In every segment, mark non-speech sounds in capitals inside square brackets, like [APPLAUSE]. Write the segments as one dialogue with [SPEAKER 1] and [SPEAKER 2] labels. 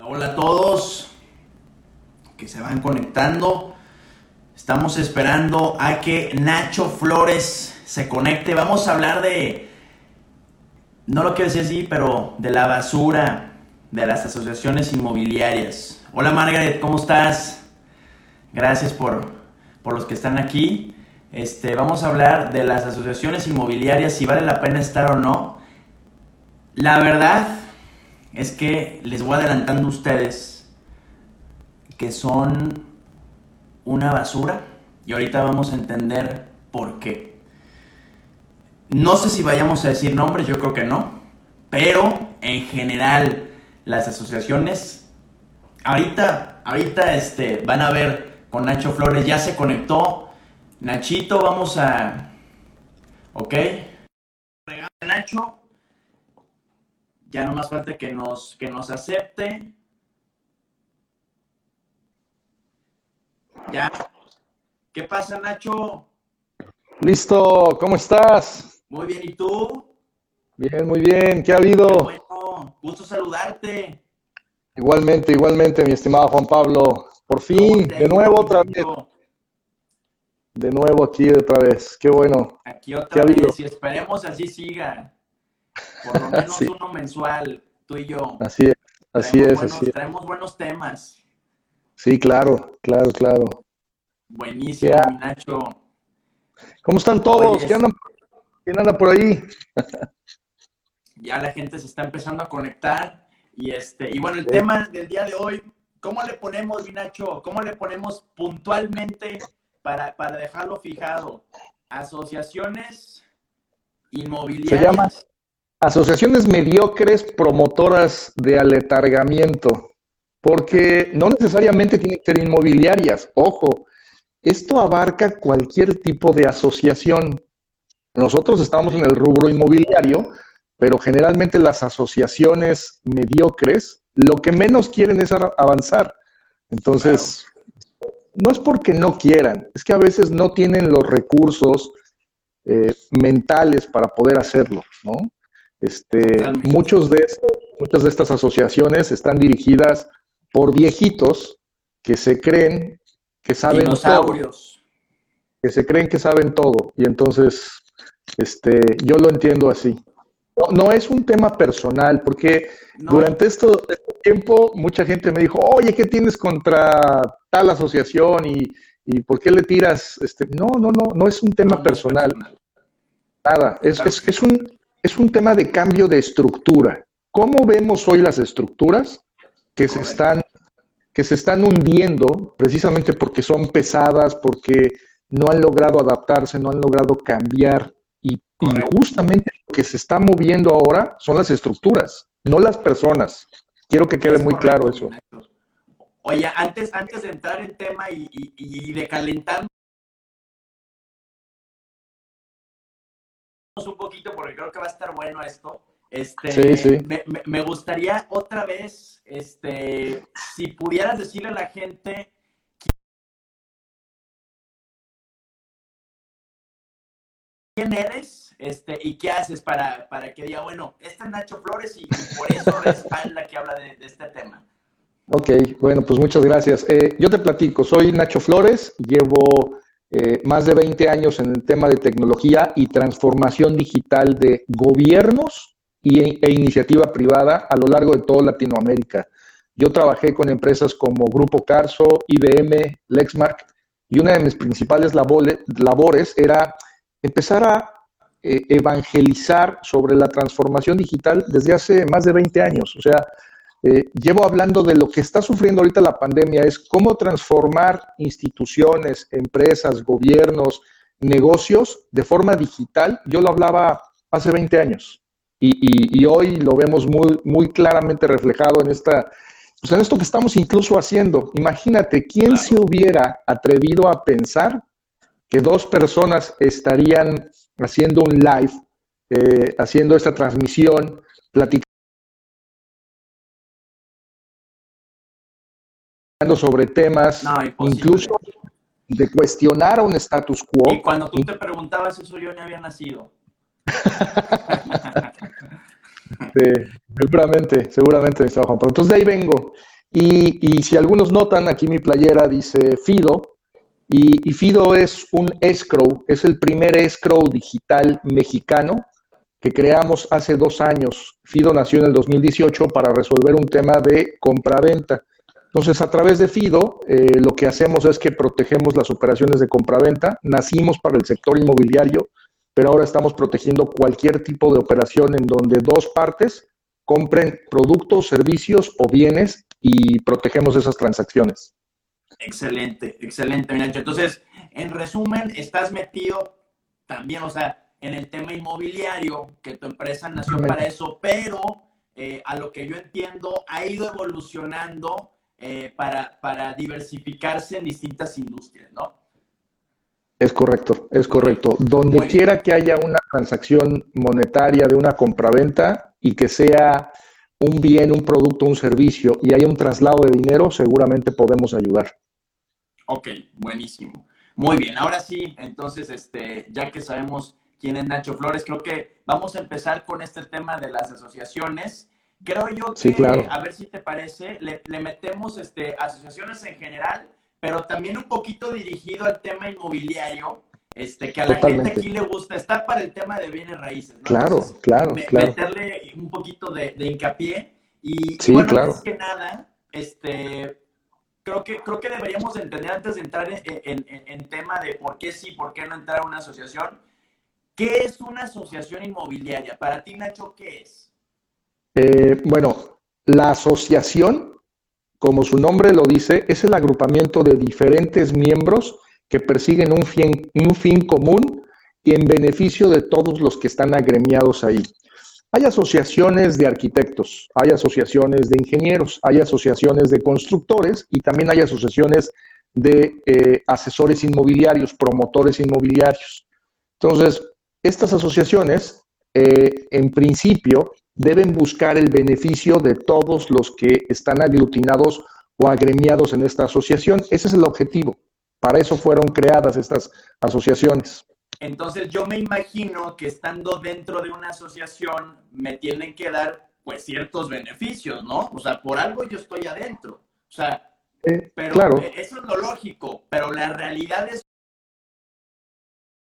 [SPEAKER 1] Hola a todos que se van conectando. Estamos esperando a que Nacho Flores se conecte. Vamos a hablar de, no lo quiero decir así, pero de la basura de las asociaciones inmobiliarias. Hola Margaret, ¿cómo estás? Gracias por, por los que están aquí. Este, vamos a hablar de las asociaciones inmobiliarias, si vale la pena estar o no. La verdad es que les voy adelantando a ustedes que son una basura y ahorita vamos a entender por qué. No sé si vayamos a decir nombres, yo creo que no, pero en general las asociaciones ahorita ahorita este van a ver con Nacho Flores ya se conectó. Nachito, vamos a ¿Ok? Nacho, ya no más falta que nos, que nos acepte. Ya. ¿Qué pasa, Nacho?
[SPEAKER 2] Listo, ¿cómo estás?
[SPEAKER 1] Muy bien, ¿y tú?
[SPEAKER 2] Bien, muy bien, ¿qué ha habido?
[SPEAKER 1] bueno, gusto saludarte.
[SPEAKER 2] Igualmente, igualmente, mi estimado Juan Pablo. Por fin, de nuevo otra vez. De nuevo aquí otra vez, qué bueno.
[SPEAKER 1] Aquí otra vez, y esperemos así siga. Por lo menos uno mensual, tú y yo.
[SPEAKER 2] Así es, así es, así es.
[SPEAKER 1] Traemos buenos temas.
[SPEAKER 2] Sí, claro, claro, claro.
[SPEAKER 1] Buenísimo, Nacho.
[SPEAKER 2] ¿Cómo están todos? ¿Qué andan, ¿Quién anda por ahí? [LAUGHS]
[SPEAKER 1] ya la gente se está empezando a conectar. Y este, y bueno, el tema del día de hoy, ¿cómo le ponemos, Nacho? ¿Cómo le ponemos puntualmente para, para dejarlo fijado? Asociaciones inmobiliarias.
[SPEAKER 2] Se llama Asociaciones mediocres promotoras de aletargamiento, porque no necesariamente tienen que ser inmobiliarias. Ojo, esto abarca cualquier tipo de asociación. Nosotros estamos en el rubro inmobiliario, pero generalmente las asociaciones mediocres lo que menos quieren es avanzar. Entonces, no es porque no quieran, es que a veces no tienen los recursos eh, mentales para poder hacerlo, ¿no? Este, muchos de, muchas de estas asociaciones están dirigidas por viejitos que se creen que saben todo. Que se creen que saben todo. Y entonces, este, yo lo entiendo así. No, es un tema personal, porque durante esto, este tiempo mucha gente me dijo, oye, ¿qué tienes contra tal asociación? ¿Y, y por qué le tiras? Este, no, no, no, no es un tema personal. Nada, es, es, es, un, es un tema de cambio de estructura. ¿Cómo vemos hoy las estructuras que se están, que se están hundiendo precisamente porque son pesadas, porque no han logrado adaptarse, no han logrado cambiar? Y, justamente lo que se está moviendo ahora son las estructuras, no las personas. Quiero que quede muy claro eso.
[SPEAKER 1] Oye, antes, antes de entrar en tema y, y de calentar un poquito porque creo que va a estar bueno esto. Este, Me, gustaría otra vez, este, si pudieras decirle a la gente quién eres este, y qué haces para, para que diga, bueno, este es Nacho Flores y, por eso respalda que habla de, este tema.
[SPEAKER 2] Ok, bueno, pues muchas gracias. Eh, yo te platico, soy Nacho Flores, llevo eh, más de 20 años en el tema de tecnología y transformación digital de gobiernos y, e iniciativa privada a lo largo de toda Latinoamérica. Yo trabajé con empresas como Grupo Carso, IBM, Lexmark, y una de mis principales labores era empezar a eh, evangelizar sobre la transformación digital desde hace más de 20 años. O sea, eh, llevo hablando de lo que está sufriendo ahorita la pandemia, es cómo transformar instituciones, empresas, gobiernos, negocios de forma digital. Yo lo hablaba hace 20 años y, hoy lo vemos muy, muy claramente reflejado en esta, pues en esto que estamos incluso haciendo. Imagínate, ¿quién se hubiera atrevido a pensar que dos personas estarían haciendo un live, eh, haciendo esta transmisión, platicando? Sobre temas, incluso de cuestionar a un status quo.
[SPEAKER 1] Y cuando tú te preguntabas eso, yo ni había nacido. [LAUGHS]
[SPEAKER 2] seguramente, seguramente, Juan Entonces de ahí vengo. Y, si algunos notan, aquí mi playera dice Fido, y, y, Fido es un escrow, es el primer escrow digital mexicano que creamos hace dos años. Fido nació en el 2018 para resolver un tema de compra-venta. Entonces, a través de Fido, eh, lo que hacemos es que protegemos las operaciones de compraventa. Nacimos para el sector inmobiliario, pero ahora estamos protegiendo cualquier tipo de operación en donde dos partes compren productos, servicios o bienes y protegemos esas transacciones.
[SPEAKER 1] Excelente, excelente, Minacho. Entonces, en resumen, estás metido también, o sea, en el tema inmobiliario, que tu empresa nació para eso, pero eh, a lo que yo entiendo, ha ido evolucionando eh, para, para diversificarse en distintas industrias, ¿no?
[SPEAKER 2] Es correcto, es correcto. Donde quiera que haya una transacción monetaria de una compraventa y que sea un bien, un producto, un servicio y haya un traslado de dinero, seguramente podemos ayudar.
[SPEAKER 1] Ok, buenísimo. Muy bien, ahora sí, entonces, este, ya que sabemos quién es Nacho Flores, creo que vamos a empezar con este tema de las asociaciones. Creo yo que, a ver si te parece, le, metemos este, asociaciones en general, pero también un poquito dirigido al tema inmobiliario, este, que a la gente aquí le gusta, está para el tema de bienes raíces. ¿no?
[SPEAKER 2] Claro, claro, claro.
[SPEAKER 1] Meterle un poquito de, hincapié. Y,
[SPEAKER 2] sí,
[SPEAKER 1] bueno,
[SPEAKER 2] claro.
[SPEAKER 1] que nada, este, creo que, creo que deberíamos entender antes de entrar en, en, en, tema de por qué sí, por qué no entrar a una asociación. ¿Qué es una asociación inmobiliaria? Para ti, Nacho, ¿qué es?
[SPEAKER 2] Eh, bueno, la asociación, como su nombre lo dice, es el agrupamiento de diferentes miembros que persiguen un fin, un fin común y en beneficio de todos los que están agremiados ahí. Hay asociaciones de arquitectos, hay asociaciones de ingenieros, hay asociaciones de constructores y también hay asociaciones de eh, asesores inmobiliarios, promotores inmobiliarios. Entonces, estas asociaciones, eh, en principio, deben buscar el beneficio de todos los que están aglutinados o agremiados en esta asociación. Ese es el objetivo. Para eso fueron creadas estas asociaciones.
[SPEAKER 1] Entonces yo me imagino que estando dentro de una asociación me tienen que dar pues ciertos beneficios, ¿no? O sea, por algo yo estoy adentro. O sea,
[SPEAKER 2] eh, pero claro.
[SPEAKER 1] eso es lo lógico, pero la realidad es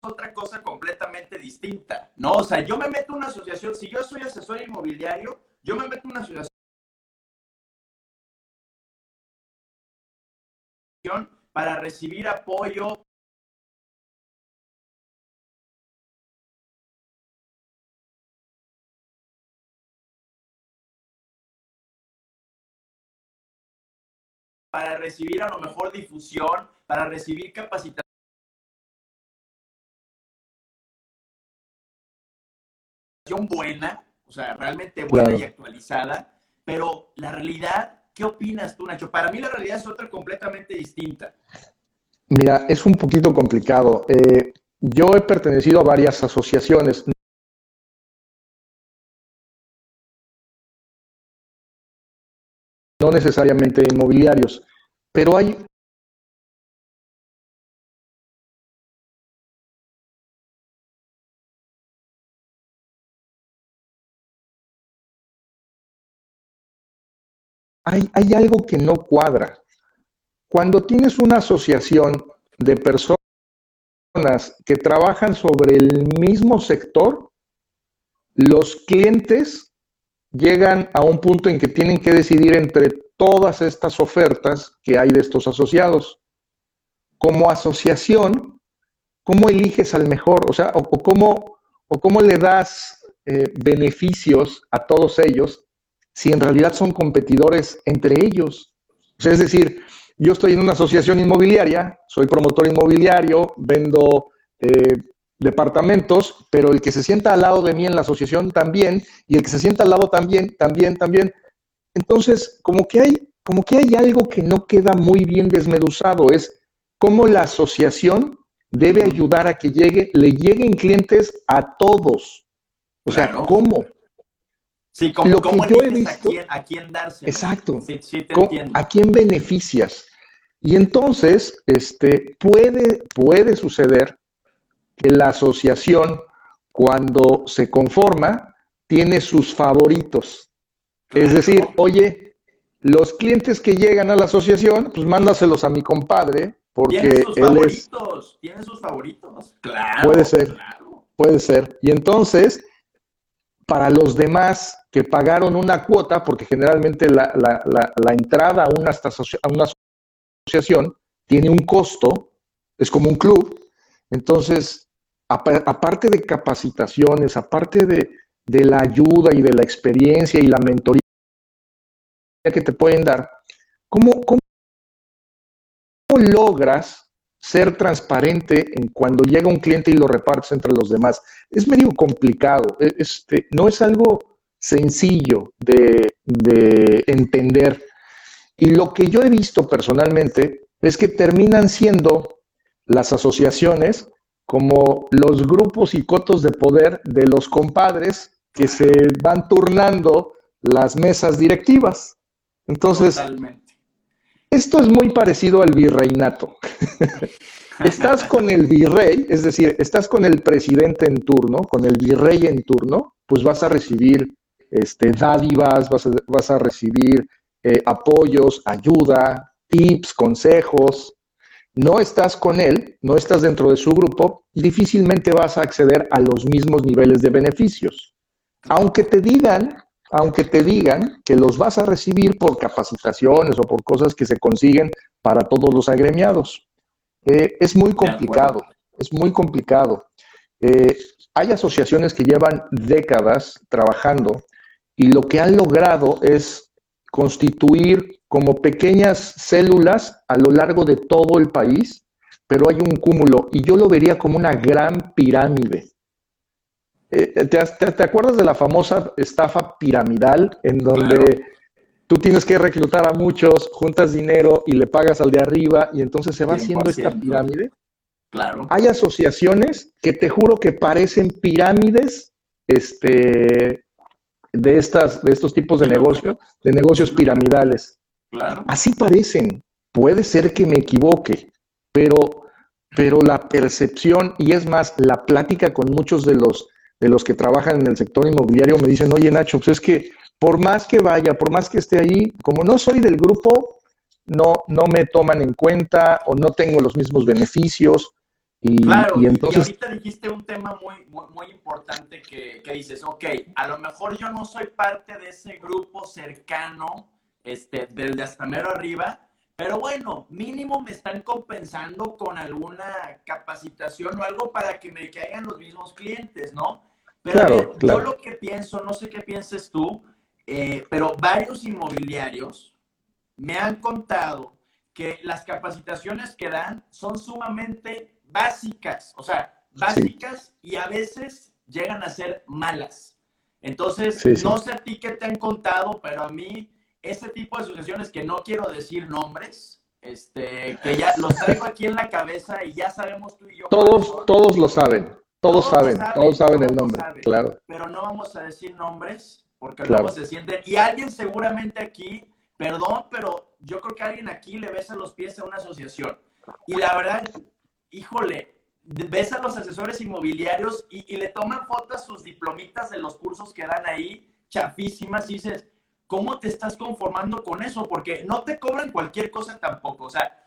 [SPEAKER 1] otra cosa completamente distinta, ¿no? O sea, yo me meto en una asociación, si yo soy asesor inmobiliario, yo me meto en una asociación para recibir apoyo para recibir a lo mejor difusión, para recibir capacitación buena, o sea, realmente buena y actualizada, pero la realidad, ¿qué opinas tú, Nacho? Para mí la realidad es otra completamente distinta.
[SPEAKER 2] Mira, es un poquito complicado. Eh, yo he pertenecido a varias asociaciones. No necesariamente inmobiliarios, pero hay hay, algo que no cuadra. Cuando tienes una asociación de personas que trabajan sobre el mismo sector, los clientes llegan a un punto en que tienen que decidir entre todas estas ofertas que hay de estos asociados. Como asociación, ¿cómo eliges al mejor? O sea, o, cómo, o cómo le das eh, beneficios a todos ellos si en realidad son competidores entre ellos. es decir, yo estoy en una asociación inmobiliaria, soy promotor inmobiliario, vendo eh, departamentos, pero el que se sienta al lado de mí en la asociación también, y el que se sienta al lado también, también, también. Entonces, como que hay, como que hay algo que no queda muy bien desmeduzado, es cómo la asociación debe ayudar a que llegue, le lleguen clientes a todos. O sea, ¿cómo?
[SPEAKER 1] Sí, como, lo que yo he visto, a quién, darse.
[SPEAKER 2] Exacto. ¿A quién beneficias? Y entonces, este, puede, puede suceder que la asociación, cuando se conforma, tiene sus favoritos. Es decir, oye, los clientes que llegan a la asociación, pues mándaselos a mi compadre, porque
[SPEAKER 1] ¿Tiene sus
[SPEAKER 2] él
[SPEAKER 1] favoritos?
[SPEAKER 2] es...
[SPEAKER 1] ¿Tiene sus favoritos? Claro.
[SPEAKER 2] Puede ser.
[SPEAKER 1] claro.
[SPEAKER 2] Puede ser. Y entonces, para los demás que pagaron una cuota, porque generalmente la, entrada a una, asociación tiene un costo, es como un club, entonces, apa- aparte de capacitaciones, aparte de, la ayuda y de la experiencia y la mentoría que te pueden dar, ¿cómo, cómo logras ser transparente en cuando llega un cliente y lo repartes entre los demás? Es medio complicado, e- este, no es algo sencillo de, de entender. Y lo que yo he visto personalmente es que terminan siendo las asociaciones como los grupos y cotos de poder de los compadres que se van turnando las mesas directivas. Entonces,
[SPEAKER 1] Totalmente.
[SPEAKER 2] Esto es muy parecido al virreinato. [LAUGHS] Estás con el virrey, es decir, estás con el presidente en turno, con el virrey en turno, pues vas a recibir este, dádivas, vas a, vas a recibir eh, apoyos, ayuda, tips, consejos. No estás con él, no estás dentro de su grupo, difícilmente vas a acceder a los mismos niveles de beneficios. Aunque te digan, aunque te digan que los vas a recibir por capacitaciones o por cosas que se consiguen para todos los agremiados. Eh, es muy complicado, es muy complicado. Eh, hay asociaciones que llevan décadas trabajando y lo que han logrado es constituir como pequeñas células a lo largo de todo el país, pero hay un cúmulo y yo lo vería como una gran pirámide. Eh, ¿te, te, te acuerdas de la famosa estafa piramidal en donde claro. tú tienes que reclutar a muchos, juntas dinero y le pagas al de arriba y entonces se va 100%. haciendo esta pirámide?
[SPEAKER 1] Claro.
[SPEAKER 2] Hay asociaciones que te juro que parecen pirámides este, de, estas, de estos tipos de negocios, de negocios piramidales.
[SPEAKER 1] Claro.
[SPEAKER 2] Así parecen. Puede ser que me equivoque, pero, pero la percepción, y es más, la plática con muchos de los, de los que trabajan en el sector inmobiliario me dicen, oye Nacho, pues es que por más que vaya, por más que esté ahí, como no soy del grupo, no, no me toman en cuenta o no tengo los mismos beneficios. Y,
[SPEAKER 1] claro,
[SPEAKER 2] y entonces...
[SPEAKER 1] y ahorita dijiste un tema muy, muy, muy importante que, que, dices, ok, a lo mejor yo no soy parte de ese grupo cercano, este, del de hasta mero arriba, pero bueno, mínimo me están compensando con alguna capacitación o algo para que me caigan los mismos clientes, ¿no? Pero
[SPEAKER 2] claro,
[SPEAKER 1] ver,
[SPEAKER 2] claro.
[SPEAKER 1] yo lo que pienso, no sé qué pienses tú, eh, pero varios inmobiliarios me han contado que las capacitaciones que dan son sumamente básicas, o sea, básicas sí. y a veces llegan a ser malas. Entonces,
[SPEAKER 2] sí, sí.
[SPEAKER 1] no sé a ti qué te han contado, pero a mí ese tipo de asociaciones que no quiero decir nombres, este, que ya los traigo aquí en la cabeza y ya sabemos tú y yo.
[SPEAKER 2] Todos, todos lo saben, todos, todos saben, saben, todos saben el nombre,
[SPEAKER 1] saben,
[SPEAKER 2] claro.
[SPEAKER 1] Pero no vamos a decir nombres porque
[SPEAKER 2] claro.
[SPEAKER 1] luego se sienten. Y alguien seguramente aquí, perdón, pero yo creo que alguien aquí le besa los pies a una asociación. Y la verdad, híjole, ves a los asesores inmobiliarios y, y le toman fotos sus diplomitas de los cursos que dan ahí, chafísimas, y dices, ¿cómo te estás conformando con eso? Porque no te cobran cualquier cosa tampoco. O sea,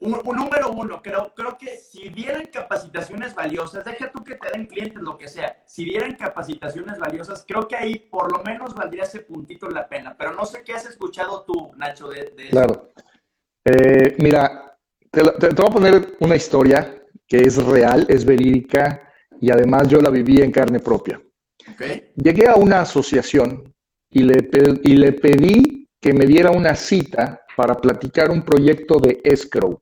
[SPEAKER 1] un, un, número uno, creo, creo que si vieran capacitaciones valiosas, deja tú que te den clientes, lo que sea, si vieran capacitaciones valiosas, creo que ahí por lo menos valdría ese puntito la pena. Pero no sé qué has escuchado tú, Nacho, de, de eso.
[SPEAKER 2] Claro. Eh, mira, te, te, te voy a poner una historia que es real, es verídica y además yo la viví en carne propia.
[SPEAKER 1] Okay.
[SPEAKER 2] Llegué a una asociación y le, y le pedí que me diera una cita para platicar un proyecto de escrow.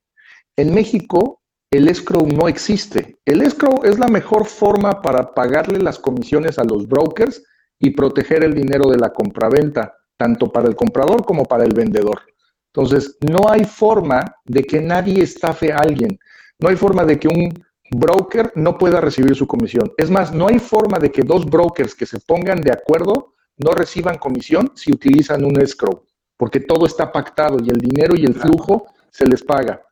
[SPEAKER 2] En México, el escrow no existe. El escrow es la mejor forma para pagarle las comisiones a los brokers y proteger el dinero de la compraventa, tanto para el comprador como para el vendedor. Entonces, no hay forma de que nadie estafe a alguien. No hay forma de que un broker no pueda recibir su comisión. Es más, no hay forma de que dos brokers que se pongan de acuerdo no reciban comisión si utilizan un escrow, porque todo está pactado y el dinero y el flujo se les paga.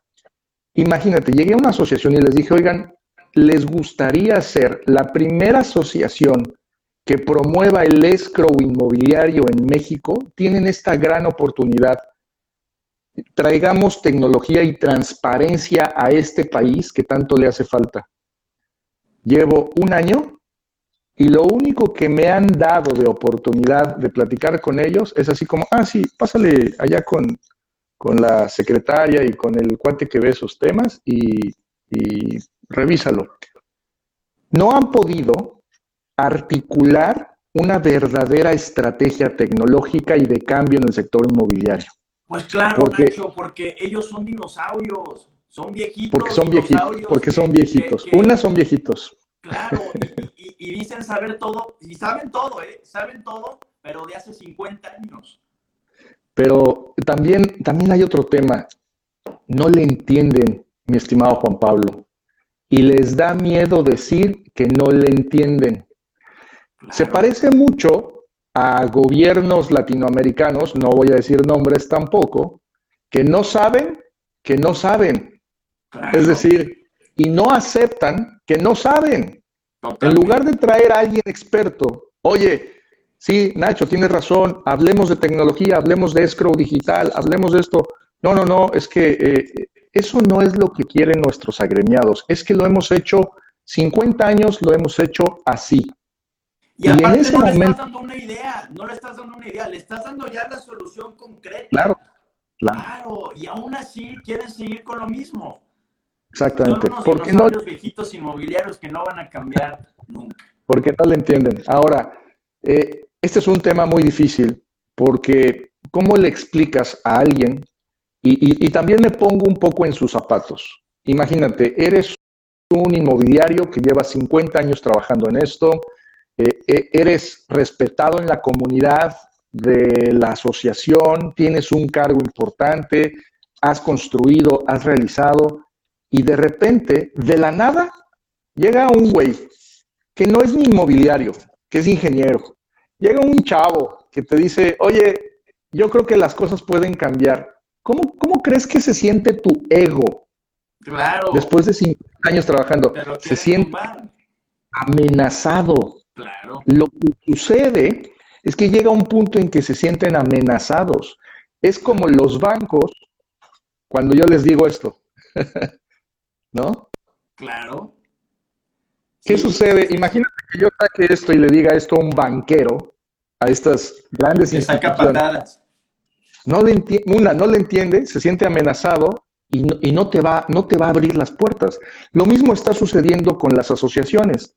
[SPEAKER 2] Imagínate, llegué a una asociación y les dije, oigan, ¿les gustaría ser la primera asociación que promueva el escrow inmobiliario en México, tienen esta gran oportunidad. Traigamos tecnología y transparencia a este país que tanto le hace falta. Llevo un año y lo único que me han dado de oportunidad de platicar con ellos es así como, ah, sí, pásale allá con, con la secretaria y con el cuate que ve esos temas y, y revísalo. No han podido articular una verdadera estrategia tecnológica y de cambio en el sector inmobiliario.
[SPEAKER 1] Pues claro, porque, Nacho, porque ellos son dinosaurios, son viejitos.
[SPEAKER 2] Porque son viejitos, porque son viejitos. Unas son viejitos.
[SPEAKER 1] Claro, y, dicen saber todo, y saben todo, ¿eh? Saben todo, pero de hace 50 años.
[SPEAKER 2] Pero también, también hay otro tema. No le entienden, mi estimado Juan Pablo, y les da miedo decir que no le entienden. Se parece mucho a gobiernos latinoamericanos, no voy a decir nombres tampoco, que no saben que no saben. Es decir, y no aceptan que no saben. En lugar de traer a alguien experto, oye, sí, Nacho, tienes razón, hablemos de tecnología, hablemos de escrow digital, hablemos de esto. No, no, no, es que eh, eso no es lo que quieren nuestros agremiados, es que lo hemos hecho 50 años, lo hemos hecho así.
[SPEAKER 1] Y, aparte en ese no momento, le estás dando una idea, no le estás dando una idea, le estás dando ya la solución concreta.
[SPEAKER 2] Claro,
[SPEAKER 1] claro. Claro, y aún así quieren seguir con lo mismo.
[SPEAKER 2] Exactamente.
[SPEAKER 1] Son Porque no los viejitos inmobiliarios que no van a cambiar nunca.
[SPEAKER 2] Porque no le entienden. Ahora, eh, este es un tema muy difícil porque ¿cómo le explicas a alguien? Y, también me pongo un poco en sus zapatos. Imagínate, eres un inmobiliario que lleva 50 años trabajando en esto, eh, eh, eres respetado en la comunidad de la asociación, tienes un cargo importante, has construido, has realizado, y de repente, de la nada, llega un güey que no es ni inmobiliario, que es ingeniero. Llega un chavo que te dice, oye, yo creo que las cosas pueden cambiar. ¿Cómo, cómo crees que se siente tu ego?
[SPEAKER 1] Claro.
[SPEAKER 2] Después de cinco años trabajando, se siente amenazado.
[SPEAKER 1] Claro.
[SPEAKER 2] Lo que sucede es que llega un punto en que se sienten amenazados. Es como los bancos, cuando yo les digo esto, [LAUGHS] ¿no?
[SPEAKER 1] Claro.
[SPEAKER 2] ¿Qué sucede? Imagínate que yo saque esto y le diga esto a un banquero, a estas grandes instituciones. No le una, no le entiende, se siente amenazado y, no, y no, te va, no te va a abrir las puertas. Lo mismo está sucediendo con las asociaciones.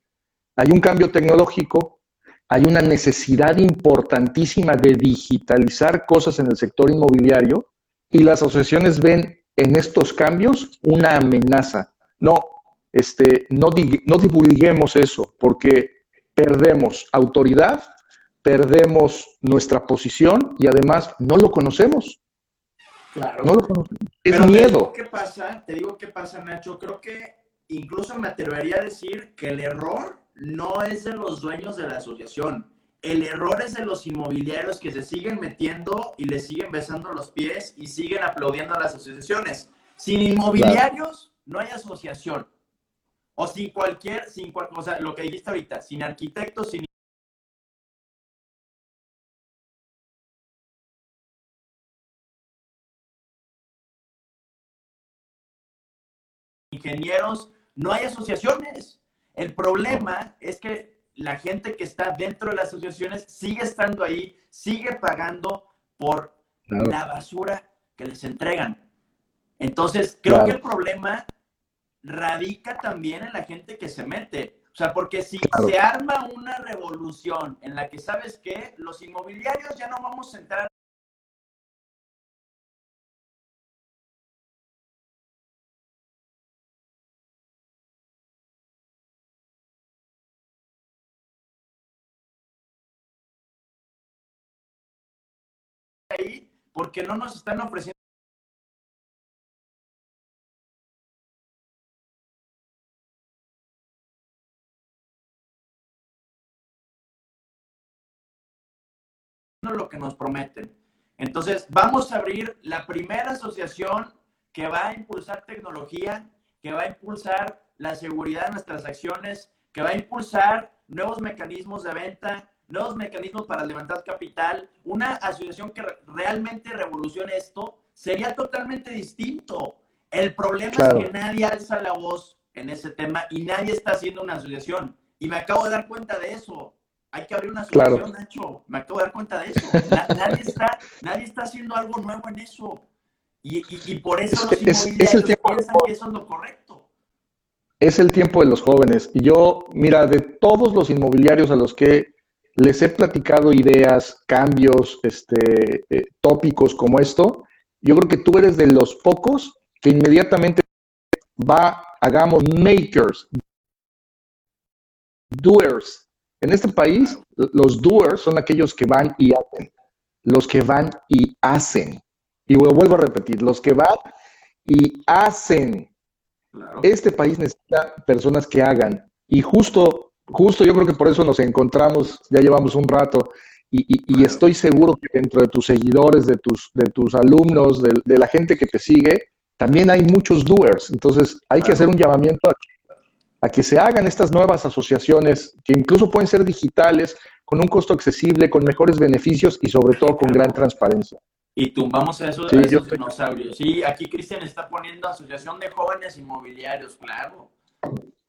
[SPEAKER 2] Hay un cambio tecnológico, hay una necesidad importantísima de digitalizar cosas en el sector inmobiliario y las asociaciones ven en estos cambios una amenaza. No, este, no, no divulguemos eso porque perdemos autoridad, perdemos nuestra posición y además no lo conocemos.
[SPEAKER 1] Claro.
[SPEAKER 2] No lo conocemos. Es miedo.
[SPEAKER 1] ¿Qué pasa? Te digo qué pasa, Nacho. Creo que incluso me atrevería a decir que el error no es de los dueños de la asociación el error es de los inmobiliarios que se siguen metiendo y le siguen besando los pies y siguen aplaudiendo a las asociaciones. Sin inmobiliarios no hay asociación. O sin cualquier, sin, o sea, lo que dijiste ahorita, sin arquitectos, sin ingenieros, no hay asociaciones. El problema es que la gente que está dentro de las asociaciones sigue estando ahí, sigue pagando por la basura que les entregan. Entonces, creo que el problema radica también en la gente que se mete. O sea, porque si se arma una revolución en la que, ¿sabes qué? Los inmobiliarios ya no vamos a entrar ahí porque no nos están ofreciendo lo que nos prometen. Entonces, vamos a abrir la primera asociación que va a impulsar tecnología, que va a impulsar la seguridad de nuestras acciones, que va a impulsar nuevos mecanismos de venta, nuevos mecanismos para levantar capital, una asociación que realmente revolucione esto, sería totalmente distinto. El problema es que nadie alza la voz en ese tema y nadie está haciendo una asociación. Y me acabo de dar cuenta de eso. Hay que abrir una asociación, Nacho. Me acabo de dar cuenta de eso. nadie, está, nadie está haciendo algo nuevo en eso. Y, por eso los inmobiliarios piensan que eso es lo correcto.
[SPEAKER 2] Es el tiempo de los jóvenes. Y yo, mira, de todos los inmobiliarios a los que les he platicado ideas, cambios, este, eh, tópicos como esto, yo creo que tú eres de los pocos que inmediatamente va, hagamos makers, doers. En este país, los doers son aquellos que van y hacen. Los que van y hacen. Y vuelvo a repetir, los que van y hacen. Este país necesita personas que hagan. Y justo justo yo creo que por eso nos encontramos, ya llevamos un rato, y, estoy seguro que dentro de tus seguidores, de tus, de tus alumnos, de, la gente que te sigue, también hay muchos doers. Entonces hay que hacer un llamamiento a, que se hagan estas nuevas asociaciones, que incluso pueden ser digitales, con un costo accesible, con mejores beneficios y sobre todo con gran transparencia.
[SPEAKER 1] Y tumbamos a esos, esos dinosaurios. Sí, aquí Cristian está poniendo Asociación de Jóvenes Inmobiliarios, claro.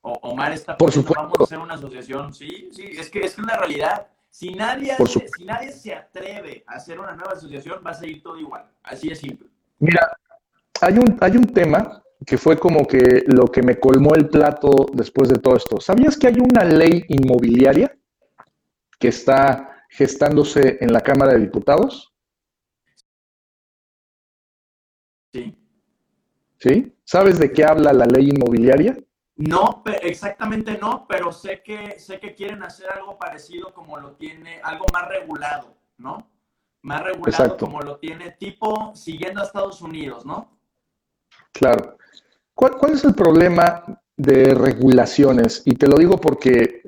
[SPEAKER 1] Omar está
[SPEAKER 2] por supuesto.
[SPEAKER 1] vamos a hacer una asociación. Sí, sí, es que es una realidad. Si nadie, si nadie se atreve a hacer una nueva asociación, va a seguir todo igual. Así de simple.
[SPEAKER 2] Mira, hay un, hay un tema que fue como que lo que me colmó el plato después de todo esto. ¿Sabías que hay una ley inmobiliaria que está gestándose en la Cámara de Diputados?
[SPEAKER 1] Sí.
[SPEAKER 2] ¿Sí? ¿Sabes de qué habla la ley inmobiliaria?
[SPEAKER 1] No, exactamente no, pero sé que, sé que quieren hacer algo parecido como lo tiene, algo más regulado, ¿no? Más regulado como lo tiene tipo siguiendo a Estados Unidos, ¿no?
[SPEAKER 2] Claro. ¿Cuál, ¿Cuál es el problema de regulaciones? Y te lo digo porque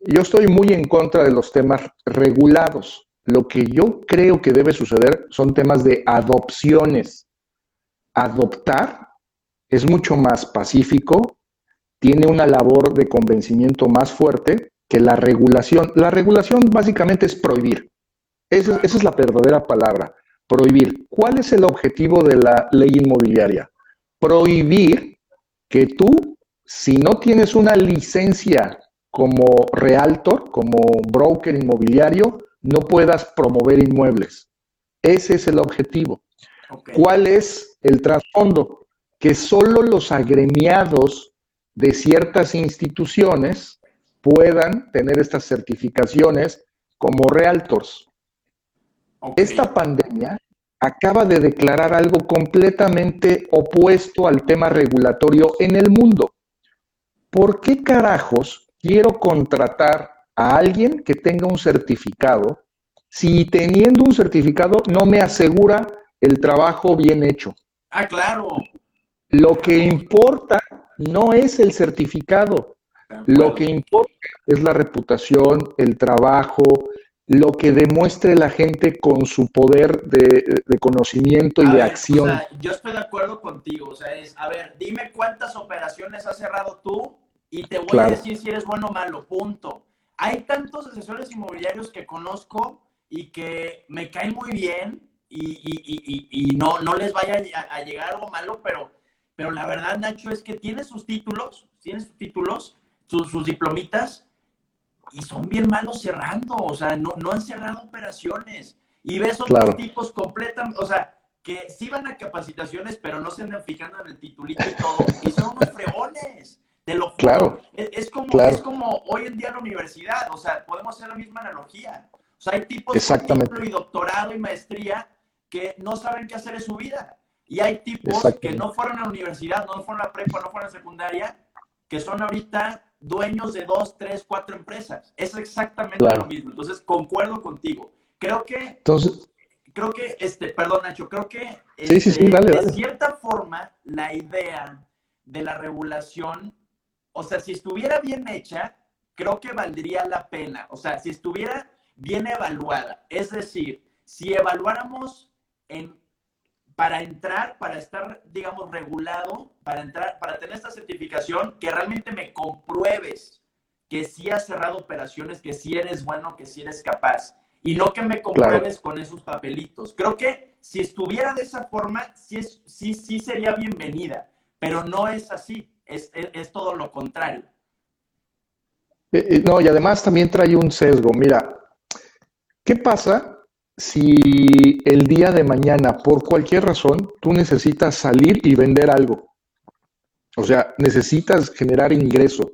[SPEAKER 2] yo estoy muy en contra de los temas regulados. Lo que yo creo que debe suceder son temas de adopciones. Adoptar es mucho más pacífico, tiene una labor de convencimiento más fuerte que la regulación. La regulación básicamente es prohibir. Esa, es la verdadera palabra, prohibir. ¿Cuál es el objetivo de la ley inmobiliaria? Prohibir que tú, si no tienes una licencia como realtor, como broker inmobiliario, no puedas promover inmuebles. Ese es el objetivo. ¿Cuál es el trasfondo? Que solo los agremiados de ciertas instituciones puedan tener estas certificaciones como realtors. Esta pandemia acaba de declarar algo completamente opuesto al tema regulatorio en el mundo. ¿Por qué carajos quiero contratar a alguien que tenga un certificado si teniendo un certificado no me asegura el trabajo bien hecho?
[SPEAKER 1] Ah, claro.
[SPEAKER 2] Lo que importa no es el certificado. Lo que importa es la reputación, el trabajo, lo que demuestre la gente con su poder de, conocimiento y de acción.
[SPEAKER 1] yo estoy de acuerdo contigo. O sea, es, a ver, dime cuántas operaciones has cerrado tú y te voy a decir si eres bueno o malo, punto. Hay tantos asesores inmobiliarios que conozco y que me caen muy bien y, no, no les vaya a llegar algo malo, pero pero la verdad, Nacho, es que tiene sus títulos, tiene sus títulos, sus, diplomitas, y son bien malos cerrando, o sea, no, no han cerrado operaciones. Y ves otros tipos completamente, o sea, que sí van a capacitaciones, pero no se andan fijando en el titulito y todo, y son unos fregones. Te lo
[SPEAKER 2] claro.
[SPEAKER 1] Es, como, es como hoy en día la universidad, o sea, podemos hacer la misma analogía. O sea, hay tipos de y doctorado y maestría que no saben qué hacer en su vida. Y hay tipos que no fueron a la universidad, no fueron a la prepa, no fueron a la secundaria, que son ahorita dueños de dos, tres, cuatro empresas. Es exactamente lo mismo. Entonces, concuerdo contigo. Creo que...
[SPEAKER 2] Entonces...
[SPEAKER 1] Creo que, este, perdón Nacho, creo que
[SPEAKER 2] sí, sí, sí, este,
[SPEAKER 1] de cierta forma la idea de la regulación, o sea, si estuviera bien hecha, creo que valdría la pena. O sea, si estuviera bien evaluada. Es decir, si evaluáramos en para entrar, para estar, digamos, regulado, para entrar, para tener esta certificación, que realmente me compruebes que sí has cerrado operaciones, que sí eres bueno, que sí eres capaz. Y no que me compruebes con esos papelitos. Creo que si estuviera de esa forma, sí, sí, sí sería bienvenida, pero no es así, es, es, todo lo contrario.
[SPEAKER 2] Eh, eh, no, y además también trae un sesgo. Mira, ¿qué pasa si el día de mañana, por cualquier razón, tú necesitas salir y vender algo? O sea, necesitas generar ingreso.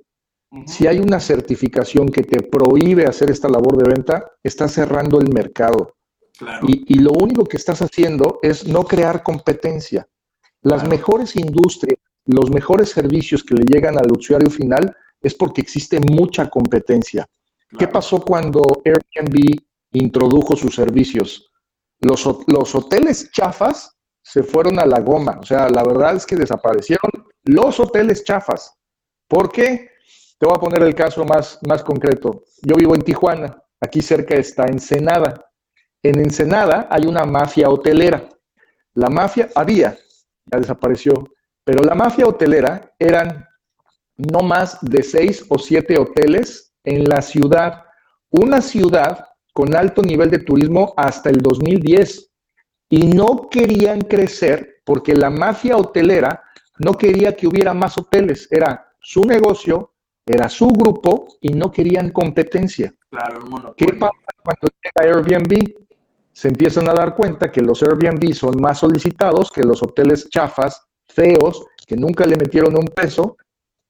[SPEAKER 2] Si hay una certificación que te prohíbe hacer esta labor de venta, estás cerrando el mercado. Y, lo único que estás haciendo es no crear competencia. Las mejores industrias, los mejores servicios que le llegan al usuario final es porque existe mucha competencia. ¿Qué pasó cuando Airbnb introdujo sus servicios? Los, los hoteles chafas se fueron a la goma. O sea, la verdad es que desaparecieron los hoteles chafas. ¿Por qué? Te voy a poner el caso más, más concreto. Yo vivo en Tijuana, aquí cerca está Ensenada. En Ensenada hay una mafia hotelera. La mafia había, ya desapareció, pero la mafia hotelera eran no más de seis o siete hoteles en la ciudad, una ciudad con alto nivel de turismo hasta el 2010. Y no querían crecer porque la mafia hotelera no quería que hubiera más hoteles, era su negocio, era su grupo y no querían competencia.
[SPEAKER 1] Claro,
[SPEAKER 2] ¿Qué pasa cuando llega Airbnb? Se empiezan a dar cuenta que los Airbnb son más solicitados que los hoteles chafas, feos, que nunca le metieron un peso,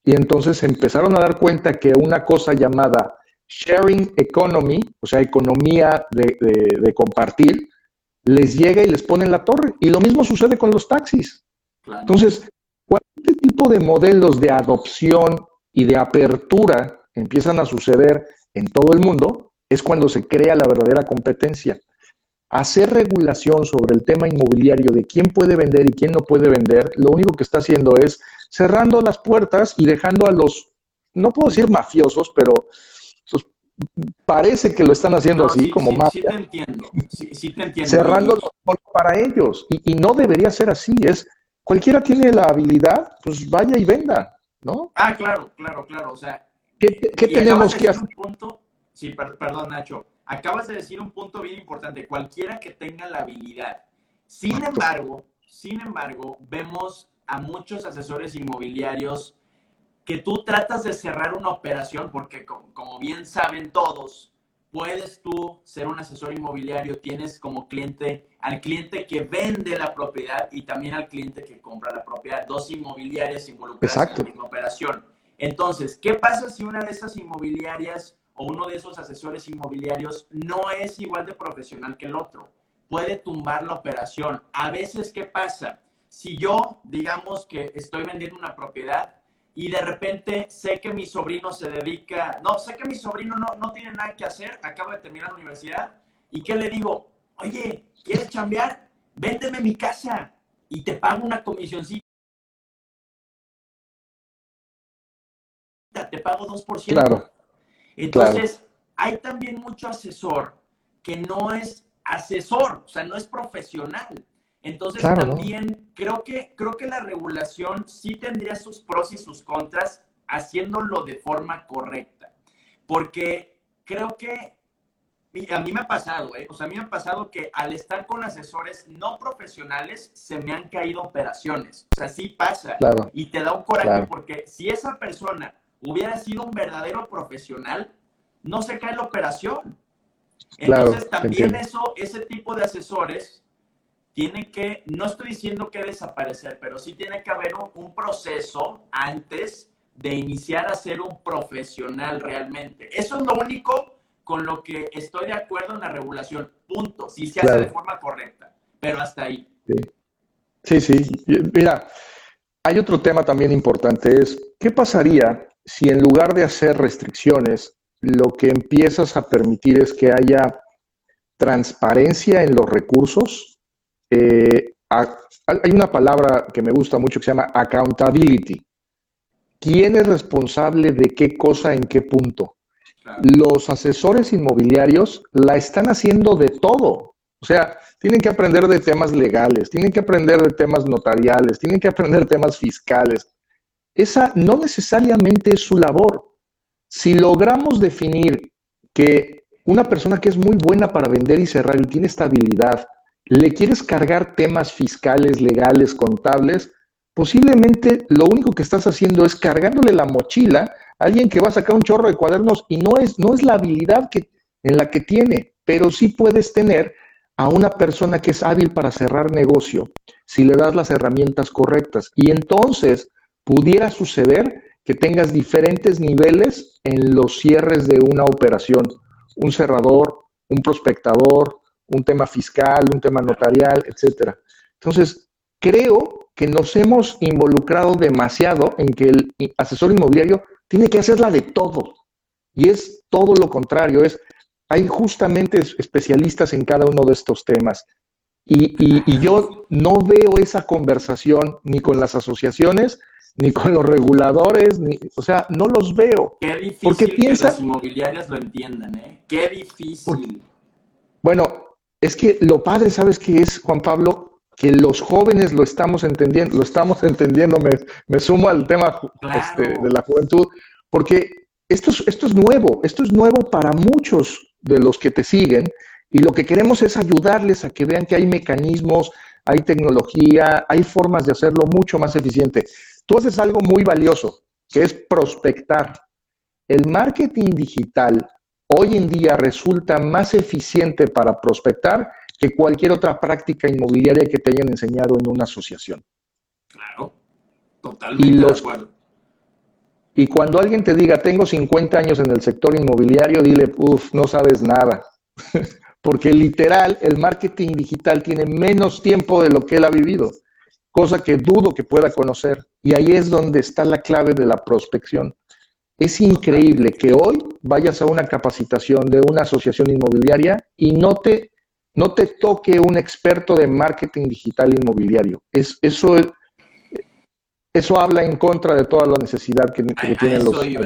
[SPEAKER 2] y entonces empezaron a dar cuenta que una cosa llamada sharing economy, o sea, economía de, compartir, les llega y les pone en la torre. Y lo mismo sucede con los taxis. Entonces, cualquier tipo de modelos de adopción y de apertura empiezan a suceder en todo el mundo, es cuando se crea la verdadera competencia. Hacer regulación sobre el tema inmobiliario de quién puede vender y quién no puede vender, lo único que está haciendo es cerrando las puertas y dejando a los, no puedo decir mafiosos, pero parece que lo están haciendo así como.
[SPEAKER 1] Sí, te entiendo, sí, te entiendo.
[SPEAKER 2] Cerrando los para ellos. Y, y no debería ser así, es cualquiera tiene la habilidad, pues vaya y venda. ¿no?
[SPEAKER 1] Ah, claro, claro, claro. O sea,
[SPEAKER 2] ¿qué, tenemos que hacer?
[SPEAKER 1] Punto, sí, perdón, Nacho. Acabas de decir un punto bien importante. Cualquiera que tenga la habilidad. Sin embargo, sin embargo, vemos a muchos asesores inmobiliarios que tú tratas de cerrar una operación porque, como bien saben todos, puedes tú ser un asesor inmobiliario, tienes como cliente al cliente que vende la propiedad y también al cliente que compra la propiedad, dos inmobiliarias involucradas en la misma operación. Entonces, ¿qué pasa si una de esas inmobiliarias o uno de esos asesores inmobiliarios no es igual de profesional que el otro? Puede tumbar la operación. A veces, ¿qué pasa? Si yo, digamos que estoy vendiendo una propiedad y de repente sé que mi sobrino se dedica, no, sé que mi sobrino no, no tiene nada que hacer, acaba de terminar la universidad, ¿y qué le digo? Oye, ¿quieres chambear? Véndeme mi casa y te pago una comisioncita. Te pago 2%. Claro. Entonces, hay también mucho asesor que no es asesor, o sea, no es profesional. Entonces también creo, que, creo que la regulación sí tendría sus pros y sus contras haciéndolo de forma correcta. Porque creo que a mí me ha pasado, ¿eh? O sea, a mí me ha pasado que al estar con asesores no profesionales se me han caído operaciones. O sea, sí pasa. Y te da un coraje porque si esa persona hubiera sido un verdadero profesional, no se cae la operación. Entonces también eso, ese tipo de asesores tiene que, no estoy diciendo que desaparecer, pero sí tiene que haber un, proceso antes de iniciar a ser un profesional realmente. Eso es lo único con lo que estoy de acuerdo en la regulación. Punto. Si se hace de forma correcta. Pero hasta ahí.
[SPEAKER 2] Sí. sí, Mira, hay otro tema también importante. Es, ¿qué pasaría si en lugar de hacer restricciones, lo que empiezas a permitir es que haya transparencia en los recursos eh, hay una palabra que me gusta mucho que se llama accountability. ¿Quién es responsable de qué cosa en qué punto? Los asesores inmobiliarios la están haciendo de todo. O sea, tienen que aprender de temas legales, tienen que aprender de temas notariales, tienen que aprender temas fiscales. Esa no necesariamente es su labor. Si logramos definir que una persona que es muy buena para vender y cerrar y tiene estabilidad, le quieres cargar temas fiscales, legales, contables, posiblemente lo único que estás haciendo es cargándole la mochila a alguien que va a sacar un chorro de cuadernos y no es, no es la habilidad que, en la que tiene, pero sí puedes tener a una persona que es hábil para cerrar negocio si le das las herramientas correctas. Y entonces pudiera suceder que tengas diferentes niveles en los cierres de una operación. Un cerrador, un prospectador, un tema fiscal, un tema notarial, etcétera. Entonces, creo que nos hemos involucrado demasiado en que el asesor inmobiliario tiene que hacerla de todo. Y es todo lo contrario, es hay justamente especialistas en cada uno de estos temas. Y, yo no veo esa conversación ni con las asociaciones, ni con los reguladores, ni, o sea, no los veo.
[SPEAKER 1] Qué difícil porque que las inmobiliarias lo entiendan, ¿eh? Qué difícil.
[SPEAKER 2] bueno, es que lo padre, ¿sabes qué es, Juan Pablo? Que los jóvenes lo estamos entendiendo, lo estamos entendiendo, me, me sumo al tema este, de la juventud, porque esto es, esto es nuevo, esto es nuevo para muchos de los que te siguen y lo que queremos es ayudarles a que vean que hay mecanismos, hay tecnología, hay formas de hacerlo mucho más eficiente. Tú haces algo muy valioso, que es prospectar. El marketing digital hoy en día resulta más eficiente para prospectar que cualquier otra práctica inmobiliaria que te hayan enseñado en una asociación.
[SPEAKER 1] Claro, totalmente de acuerdo.
[SPEAKER 2] Y cuando alguien te diga, tengo 50 años en el sector inmobiliario, dile, uff, no sabes nada. [LAUGHS] Porque literal, el marketing digital tiene menos tiempo de lo que él ha vivido, cosa que dudo que pueda conocer. Y ahí es donde está la clave de la prospección. Es increíble que hoy vayas a una capacitación de una asociación inmobiliaria y no te, no te toque un experto de marketing digital inmobiliario. Es, eso es, eso habla en contra de toda la necesidad que, tienen los iba,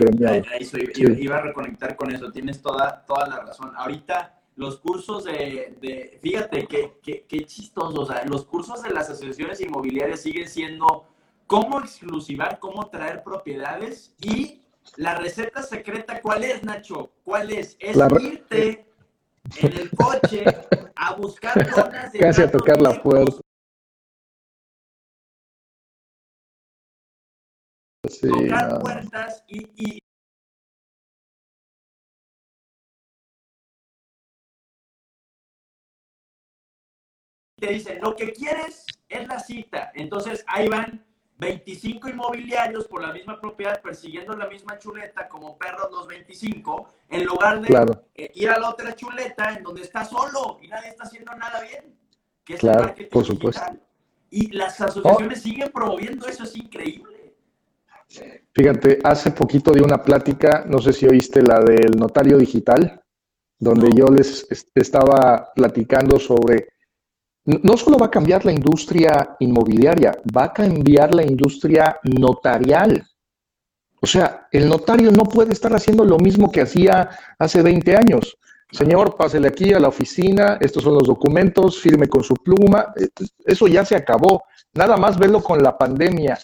[SPEAKER 1] iba, a reconectar con eso, tienes toda, toda la razón. Ahorita los cursos de, fíjate qué que, chistoso, o sea, los cursos de las asociaciones inmobiliarias siguen siendo cómo exclusivar, cómo traer propiedades y la receta secreta, ¿cuál es, Nacho? ¿Cuál es? Es irte en el coche a buscar zonas [LAUGHS] de...
[SPEAKER 2] Casi a tocar la puerta.
[SPEAKER 1] tocar puertas y, te dicen, lo que quieres es la cita. Entonces ahí van 25 inmobiliarios por la misma propiedad persiguiendo la misma chuleta como perros los 25, en lugar de eh, ir a la otra chuleta en donde está solo y nadie está haciendo nada bien. Que es
[SPEAKER 2] claro, por supuesto.
[SPEAKER 1] Y las asociaciones siguen promoviendo eso, es increíble.
[SPEAKER 2] Fíjate, hace poquito di una plática, no sé si oíste la del notario digital, donde yo les estaba platicando sobre, no solo va a cambiar la industria inmobiliaria, va a cambiar la industria notarial. O sea, el notario no puede estar haciendo lo mismo que hacía hace 20 años. Señor, pásele aquí a la oficina, estos son los documentos, firme con su pluma. Eso ya se acabó. Nada más verlo con la pandemia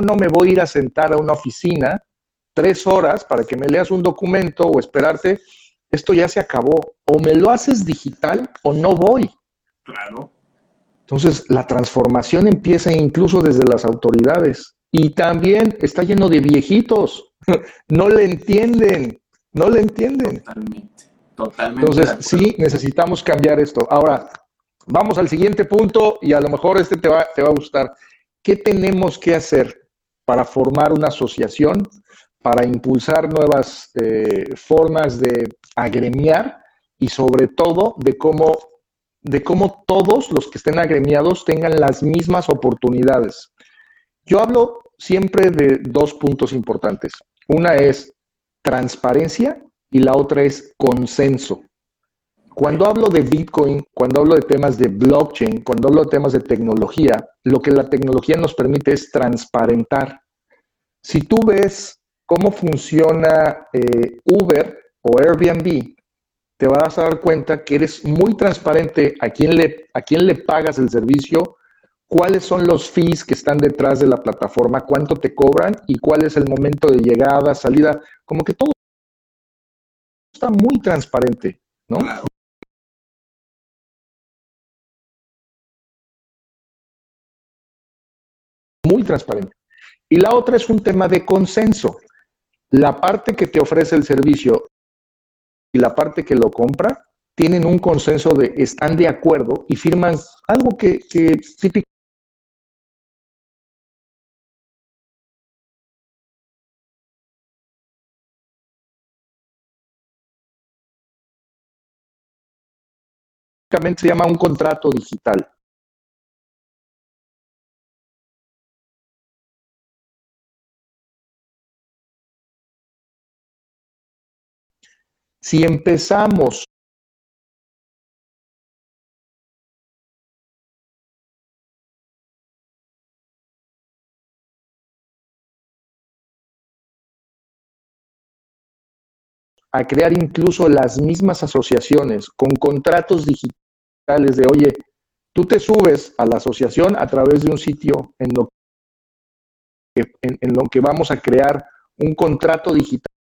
[SPEAKER 2] no me voy a ir a sentar a una oficina tres horas para que me leas un documento o esperarte, esto ya se acabó. O me lo haces digital o no voy.
[SPEAKER 1] Claro.
[SPEAKER 2] Entonces, la transformación empieza incluso desde las autoridades. Y también está lleno de viejitos. [LAUGHS] no le entienden. No le entienden.
[SPEAKER 1] Totalmente. Totalmente.
[SPEAKER 2] Entonces, sí, necesitamos cambiar esto. Ahora, vamos al siguiente punto y a lo mejor este te va, te va a gustar. ¿Qué tenemos que hacer para formar una asociación, para impulsar nuevas eh, formas de agremiar y sobre todo de cómo, de cómo todos los que estén agremiados tengan las mismas oportunidades? Yo hablo siempre de dos puntos importantes. Una es transparencia y la otra es consenso. Cuando hablo de Bitcoin, cuando hablo de temas de blockchain, cuando hablo de temas de tecnología, lo que la tecnología nos permite es transparentar. Si tú ves cómo funciona eh, Uber o Airbnb, te vas a dar cuenta que eres muy transparente a quién, le, a quién le pagas el servicio, cuáles son los fees que están detrás de la plataforma, cuánto te cobran y cuál es el momento de llegada, salida, como que todo está muy transparente, ¿no? Muy transparente. Y la otra es un tema de consenso. La parte que te ofrece el servicio y la parte que lo compra tienen un consenso de están de acuerdo y firman algo que, que se llama un contrato digital. Si empezamos a crear incluso las mismas asociaciones con contratos digitales de, oye, tú te subes a la asociación a través de un sitio en lo que, que vamos a crear un contrato digital.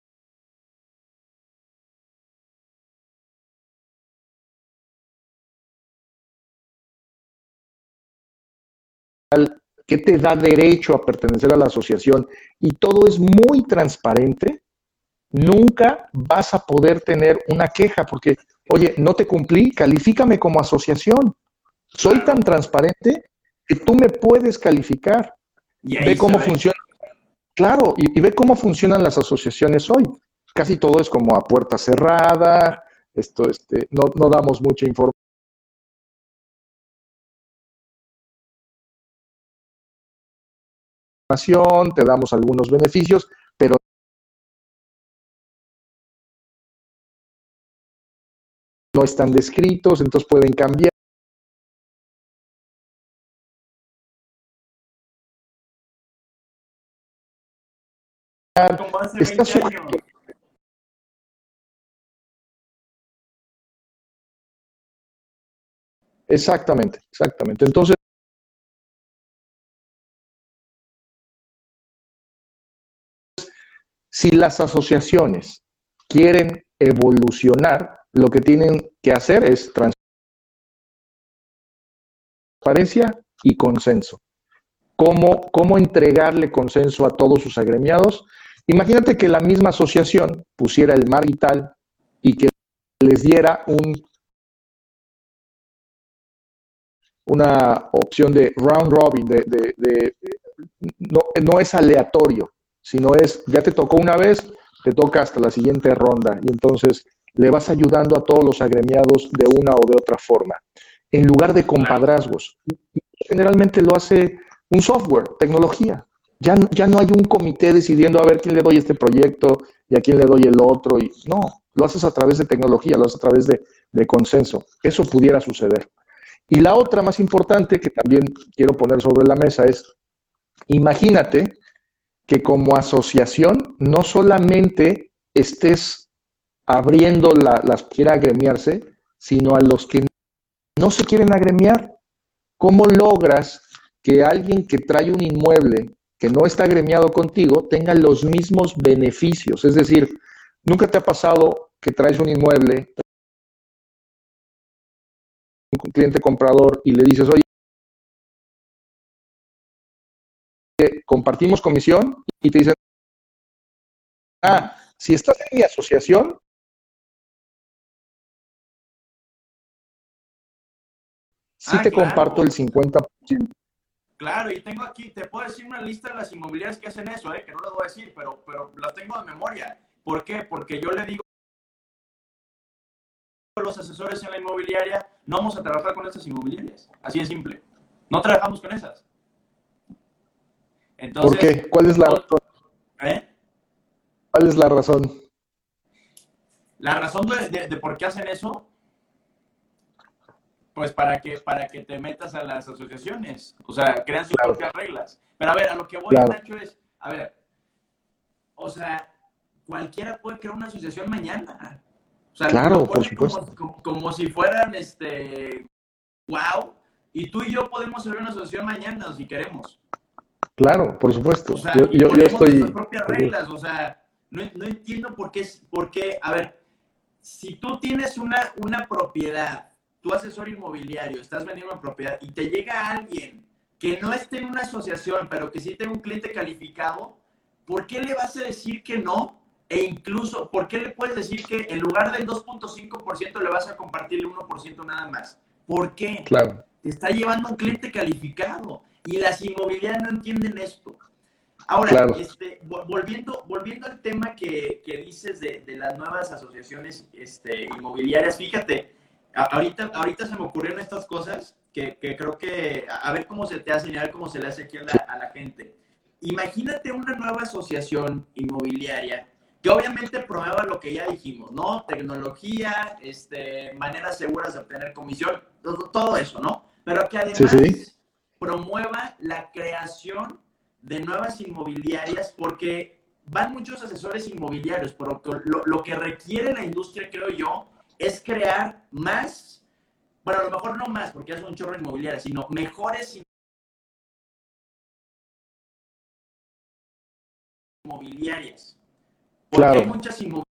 [SPEAKER 2] Que te da derecho a pertenecer a la asociación y todo es muy transparente, nunca vas a poder tener una queja porque, oye, no te cumplí, califícame como asociación. Soy tan transparente que tú me puedes calificar. ve cómo funciona. Claro, y, ve cómo funcionan las asociaciones hoy. Casi todo es como a puerta cerrada, esto, este, no, no damos mucha información. Te damos algunos beneficios, pero no están descritos, entonces pueden cambiar. Está Exactamente, exactamente. Entonces, si las asociaciones quieren evolucionar, lo que tienen que hacer es transparencia y consenso. ¿Cómo, ¿Cómo entregarle consenso a todos sus agremiados? Imagínate que la misma asociación pusiera el mar vital y que les diera un, una opción de round robin, de, no, no, es aleatorio, sino es, ya te tocó una vez, te toca hasta la siguiente ronda. Y entonces le vas ayudando a todos los agremiados de una o de otra forma, en lugar de compadrazgos. Generalmente lo hace un software, tecnología. Ya, ya no hay un comité decidiendo a ver quién le doy este proyecto y a quién le doy el otro. Y, no, lo haces a través de tecnología, lo haces a través de, de consenso. Eso pudiera suceder. Y la otra más importante que también quiero poner sobre la mesa es, imagínate que como asociación no solamente estés abriendo las que quieren agremiarse, sino a los que no se quieren agremiar. ¿Cómo logras que alguien que trae un inmueble que no está agremiado contigo tenga los mismos beneficios? Es decir, ¿nunca te ha pasado que traes un inmueble, un cliente comprador, y le dices, oye, compartimos comisión y te dicen, ah, si estás en mi asociación, sí ah, te comparto el 50%.
[SPEAKER 1] Claro, y tengo aquí, te puedo decir una lista de las inmobiliarias que hacen eso, ¿eh? que no lo voy a decir, pero, pero las tengo de memoria. ¿Por qué? Porque yo le digo a los asesores en la inmobiliaria, no vamos a trabajar con estas inmobiliarias. Así de simple. No trabajamos con esas.
[SPEAKER 2] ¿Por qué? ¿Cuál es la razón? ¿Eh? ¿Cuál es la razón?
[SPEAKER 1] La razón de por qué hacen eso pues para que, para que te metas a las asociaciones. O sea, crean sus propias reglas. Pero a ver, a lo que voy, Nacho, es, a ver, o sea, cualquiera puede crear una asociación mañana. O sea,
[SPEAKER 2] claro, por supuesto.
[SPEAKER 1] Como, como, si fueran, este, wow, Y tú y yo podemos ser una asociación mañana si queremos.
[SPEAKER 2] Claro, por supuesto.
[SPEAKER 1] O sea,
[SPEAKER 2] yo, yo, yo estoy.
[SPEAKER 1] Propias reglas, o sea, no, no, entiendo por qué, por qué, a ver, si tú tienes una, una propiedad, tu asesor inmobiliario, estás vendiendo una propiedad y te llega alguien que no esté en una asociación, pero que sí tenga un cliente calificado, ¿por qué le vas a decir que no? E incluso, ¿por qué le puedes decir que en lugar del 2.5% le vas a compartir el 1% nada más? ¿Por qué?
[SPEAKER 2] Claro.
[SPEAKER 1] Te está llevando un cliente calificado y las inmobiliarias no entienden esto. Ahora, este, volviendo, volviendo al tema que, que dices de, de, las nuevas asociaciones este, inmobiliarias, fíjate, ahorita, ahorita se me ocurrieron estas cosas que, que, creo que, a ver cómo se te hace, a ver cómo se le hace aquí a la, a la gente. Imagínate una nueva asociación inmobiliaria que obviamente promueva lo que ya dijimos, ¿no? Tecnología, este, maneras seguras de obtener comisión, todo, todo eso, ¿no? Pero que además sí, sí. Promueva la creación de nuevas inmobiliarias porque van muchos asesores inmobiliarios, pero lo, lo, que requiere la industria, creo yo, es crear más, bueno, a lo mejor no más, porque es un chorro inmobiliario, sino mejores inmobiliarias. Porque
[SPEAKER 2] claro.
[SPEAKER 1] hay muchas inmobiliarias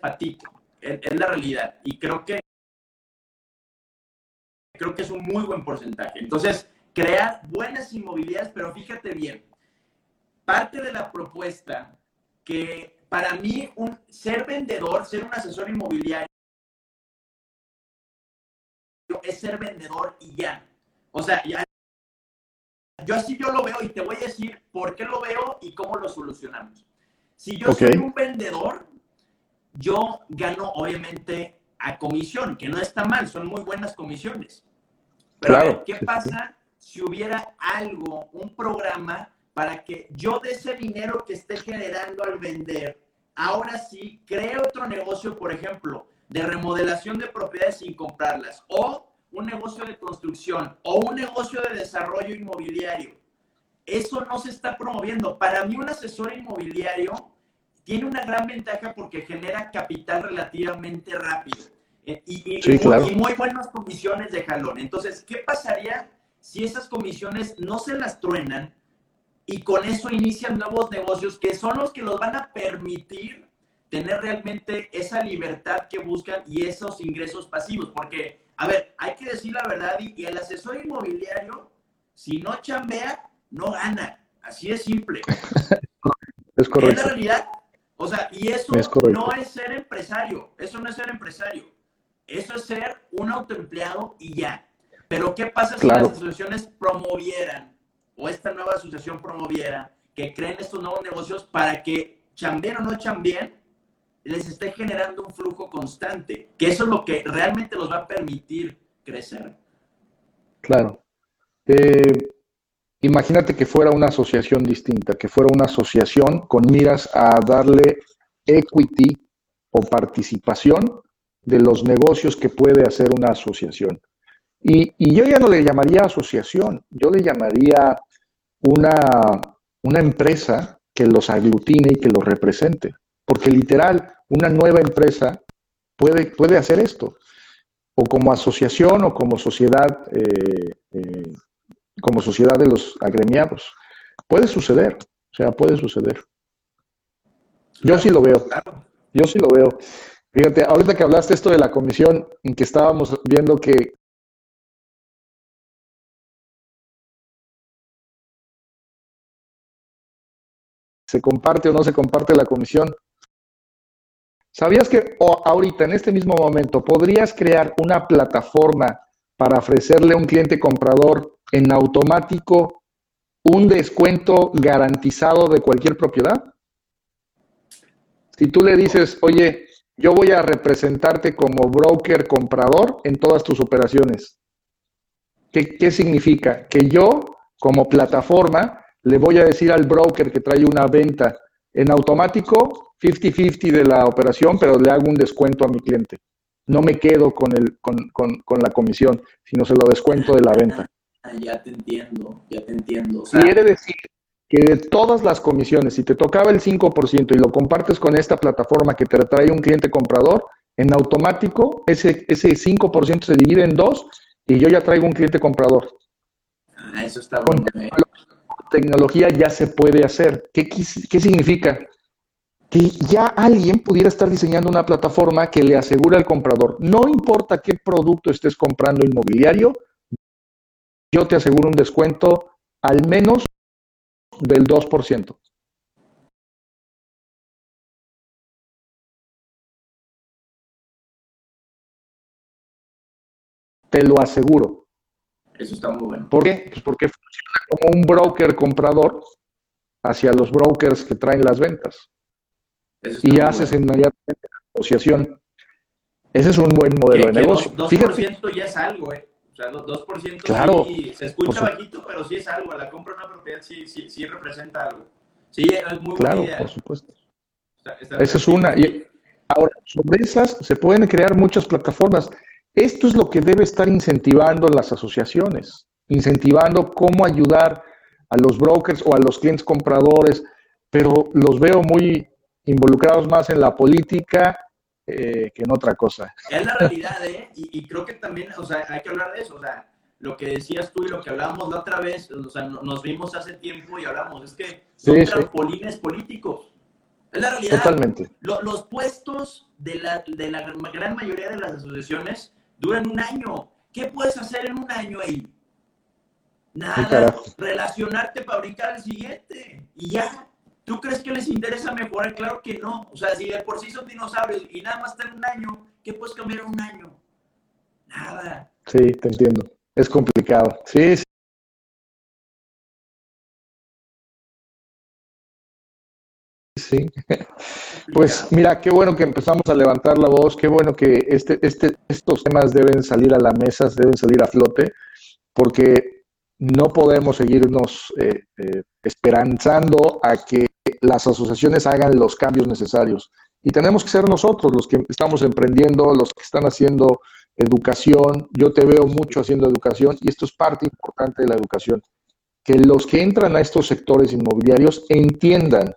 [SPEAKER 1] patito es la realidad. Y creo que creo que es un muy buen porcentaje. Entonces, crear buenas inmobiliarias, pero fíjate bien, parte de la propuesta que para mí un, ser vendedor, ser un asesor inmobiliario, es ser vendedor y ya. O sea, ya, yo así yo lo veo y te voy a decir por qué lo veo y cómo lo solucionamos. Si yo okay. soy un vendedor, yo gano obviamente a comisión, que no está mal, son muy buenas comisiones. Pero
[SPEAKER 2] claro,
[SPEAKER 1] ¿qué pasa si hubiera algo, un programa para que yo de ese dinero que esté generando al vender, ahora sí cree otro negocio, por ejemplo, de remodelación de propiedades sin comprarlas, o un negocio de construcción, o un negocio de desarrollo inmobiliario? Eso no se está promoviendo. Para mí un asesor inmobiliario tiene una gran ventaja porque genera capital relativamente rápido eh, y, y,
[SPEAKER 2] sí, claro.
[SPEAKER 1] y, muy buenas comisiones de jalón. Entonces, ¿qué pasaría si esas comisiones no se las truenan y con eso inician nuevos negocios que son los que los van a permitir tener realmente esa libertad que buscan y esos ingresos pasivos? Porque, a ver, hay que decir la verdad y, y el asesor inmobiliario, si no chambea, no gana. Así es simple. [LAUGHS]
[SPEAKER 2] Es correcto.
[SPEAKER 1] Es la realidad. O sea, y eso es no es ser empresario, eso no es ser empresario, eso es ser un autoempleado y ya. Pero ¿qué pasa si
[SPEAKER 2] claro.
[SPEAKER 1] las asociaciones promovieran, o esta nueva asociación promoviera, que creen estos nuevos negocios para que chambien o no chambien, les esté generando un flujo constante, que eso es lo que realmente los va a permitir crecer.
[SPEAKER 2] Claro. Eh, Imagínate que fuera una asociación distinta, que fuera una asociación con miras a darle equity o participación de los negocios que puede hacer una asociación. Y, yo ya no le llamaría asociación, yo le llamaría una, una empresa que los aglutine y que los represente. Porque literal, una nueva empresa puede, puede hacer esto. O como asociación o como sociedad eh, eh, como sociedad de los agremiados. Puede suceder, o sea, puede suceder. Yo sí lo veo, yo sí lo veo. Fíjate, ahorita que hablaste esto de la comisión, en que estábamos viendo que se comparte o no se comparte la comisión. ¿Sabías que oh, ahorita, en este mismo momento, podrías crear una plataforma para ofrecerle a un cliente comprador en automático un descuento garantizado de cualquier propiedad? Si tú le dices, oye, yo voy a representarte como broker comprador en todas tus operaciones. ¿Qué, ¿Qué, significa? Que yo, como plataforma, le voy a decir al broker que trae una venta en automático 50-50 de la operación, pero le hago un descuento a mi cliente. No me quedo con, el, con, con, con la comisión, sino se lo descuento de la venta.
[SPEAKER 1] Ah, ya te entiendo, ya te entiendo. O sea,
[SPEAKER 2] quiere decir, que de todas las comisiones, si te tocaba el 5% y lo compartes con esta plataforma que te trae un cliente comprador, en automático ese, ese 5% se divide en dos y yo ya traigo un cliente comprador.
[SPEAKER 1] Ah, eso está bueno. Con
[SPEAKER 2] ¿eh? tecnología ya se puede hacer. ¿Qué, ¿Qué significa? Que ya alguien pudiera estar diseñando una plataforma que le asegura al comprador, no importa qué producto estés comprando inmobiliario, yo te aseguro un descuento al menos del 2%. Te lo aseguro.
[SPEAKER 1] Eso está muy bueno.
[SPEAKER 2] ¿Por qué? Pues porque funciona como un broker comprador hacia los brokers que traen las ventas. y haces inmediatamente la negociación. Ese es un buen modelo de negocio.
[SPEAKER 1] 2%, ya es algo, ¿eh? O sea, 2% claro, sí, se escucha bajito, pero sí es algo. La compra de una propiedad sí, sí, sí representa algo. Sí, es muy
[SPEAKER 2] Claro, por supuesto. Esa es una. Y ahora, sobre esas se pueden crear muchas plataformas. Esto es lo que debe estar incentivando las asociaciones, incentivando cómo ayudar a los brokers o a los clientes compradores, pero los veo muy involucrados más en la política eh, que en otra cosa.
[SPEAKER 1] Es la realidad, ¿eh? Y, creo que también, o sea, hay que hablar de eso, o sea, lo que decías tú y lo que hablábamos la otra vez, o sea, nos vimos hace tiempo y hablamos, es que son trampolines políticos. Es la realidad.
[SPEAKER 2] Totalmente.
[SPEAKER 1] los puestos de la, de la gran mayoría de las asociaciones duran un año. ¿Qué puedes hacer en un año ahí? Nada. Relacionarte para brincar al siguiente. Y ya. ¿Tú crees que les interesa mejorar? Claro que no. O sea, si de por sí son dinosaurios y nada más están un año, ¿qué puedes cambiar en un año? Nada.
[SPEAKER 2] Sí, te entiendo. Es complicado. Sí, sí. Sí. [LAUGHS] Pues mira, qué bueno que empezamos a levantar la voz, qué bueno que este, este, estos temas deben salir a la mesa, deben salir a flote, porque no podemos seguirnos eh, eh, esperanzando a que las asociaciones hagan los cambios necesarios. Y tenemos que ser nosotros los que estamos emprendiendo, los que están haciendo educación. Yo te veo mucho haciendo educación y esto es parte importante de la educación. Que los que entran a estos sectores inmobiliarios entiendan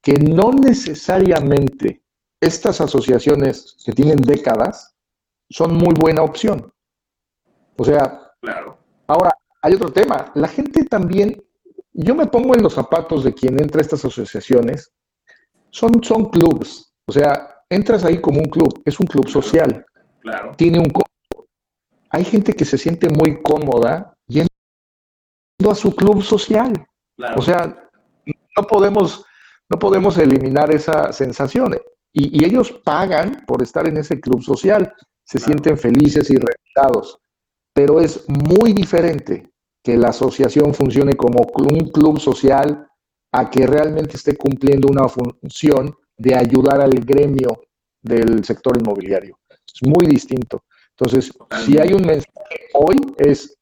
[SPEAKER 2] que no necesariamente estas asociaciones que tienen décadas son muy buena opción. O sea,
[SPEAKER 1] claro.
[SPEAKER 2] ahora hay otro tema. La gente también yo me pongo en los zapatos de quien entra a estas asociaciones. Son, son clubs. O sea, entras ahí como un club. Es un club social.
[SPEAKER 1] Claro.
[SPEAKER 2] Tiene un Hay gente que se siente muy cómoda yendo a su club social. O sea, no podemos, no podemos eliminar esa sensación. Y, ellos pagan por estar en ese club social. Se sienten felices y realizados. Pero es muy diferente que la asociación funcione como un club social a que realmente esté cumpliendo una función de ayudar al gremio del sector inmobiliario. Es muy distinto. Entonces, si hay un mensaje hoy es,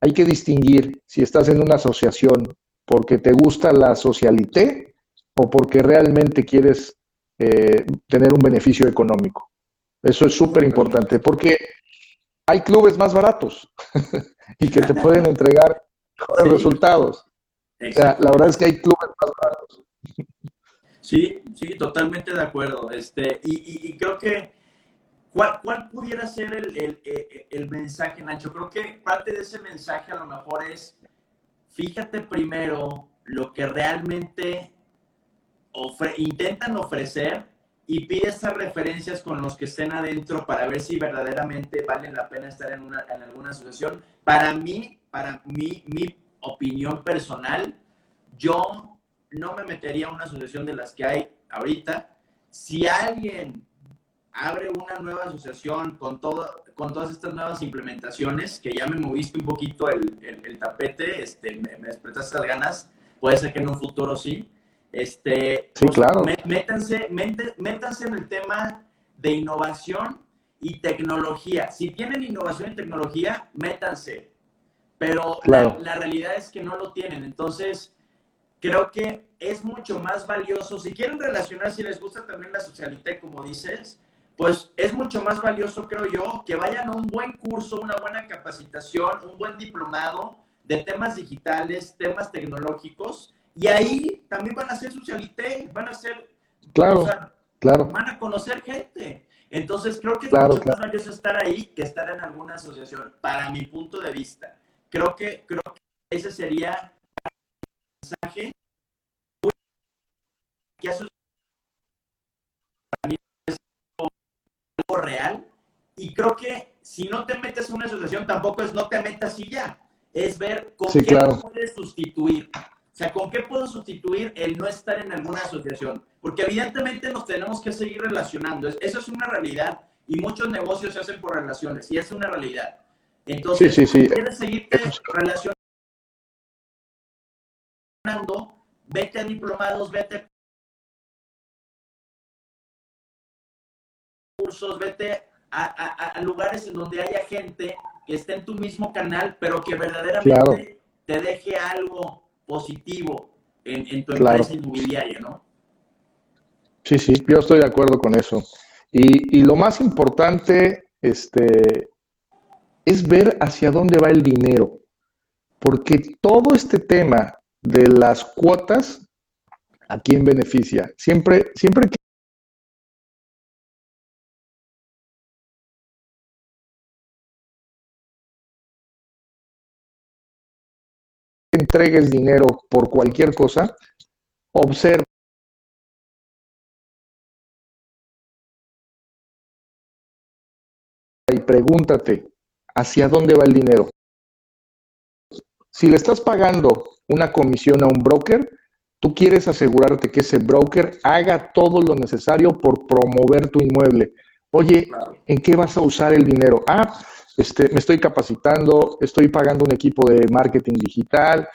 [SPEAKER 2] hay que distinguir si estás en una asociación porque te gusta la socialité o porque realmente quieres eh, tener un beneficio económico. Eso es súper importante porque hay clubes más baratos. [LAUGHS] y que te pueden entregar [LAUGHS] mejores resultados. O sea, la verdad es que hay clubes más baratos.
[SPEAKER 1] Sí, sí, totalmente de acuerdo. Este, y, creo que, ¿cuál, ¿cuál, pudiera ser el, el, el, mensaje, Nacho? Creo que parte de ese mensaje a lo mejor es, fíjate primero lo que realmente intentan ofrecer y pide esas referencias con los que estén adentro para ver si verdaderamente valen la pena estar en, una, en alguna asociación. Para mí, para mí, mi opinión personal, yo no me metería a una asociación de las que hay ahorita. Si alguien abre una nueva asociación con, todo, con todas estas nuevas implementaciones, que ya me moviste un poquito el, el, tapete, este, me, me despertaste las ganas, puede ser que en un futuro sí, este,
[SPEAKER 2] sí, pues, claro.
[SPEAKER 1] métanse, métanse en el tema de innovación y tecnología. Si tienen innovación y tecnología, métanse. Pero la, la, realidad es que no lo tienen. Entonces, creo que es mucho más valioso. Si quieren relacionar, si les gusta también la socialité, como dices, pues es mucho más valioso, creo yo, que vayan a un buen curso, una buena capacitación, un buen diplomado de temas digitales, temas tecnológicos Y ahí también van a ser socialité, van a ser,
[SPEAKER 2] claro, claro.
[SPEAKER 1] van a conocer gente. Entonces creo que
[SPEAKER 2] claro,
[SPEAKER 1] es mucho más estar ahí que estar en alguna asociación, para mi punto de vista. Creo que, creo que ese sería el mensaje que es algo real. Y creo que si no te metes en una asociación, tampoco es no te metas y ya. Es ver con qué puedes sustituir. O sea, ¿con qué puedo sustituir el no estar en alguna asociación? Porque evidentemente nos tenemos que seguir relacionando. Eso es una realidad y muchos negocios se hacen por relaciones y es una realidad. Entonces, si quieres seguirte relacionando, vete a diplomados, vete a cursos, vete a, lugares en donde haya gente que esté en tu mismo canal, pero que verdaderamente te deje algo positivo en, tu empresa inmobiliaria, ¿no?
[SPEAKER 2] Sí, sí, yo estoy de acuerdo con eso. Y, lo más importante este, es ver hacia dónde va el dinero, porque todo este tema de las cuotas, ¿a quién beneficia? Siempre, siempre que entregues dinero por cualquier cosa, observa y pregúntate, ¿hacia dónde va el dinero? Si le estás pagando una comisión a un broker, tú quieres asegurarte que ese broker haga todo lo necesario por promover tu inmueble. Oye, ¿en qué vas a usar el dinero? Ah, este, me estoy capacitando, estoy pagando un equipo de marketing digital,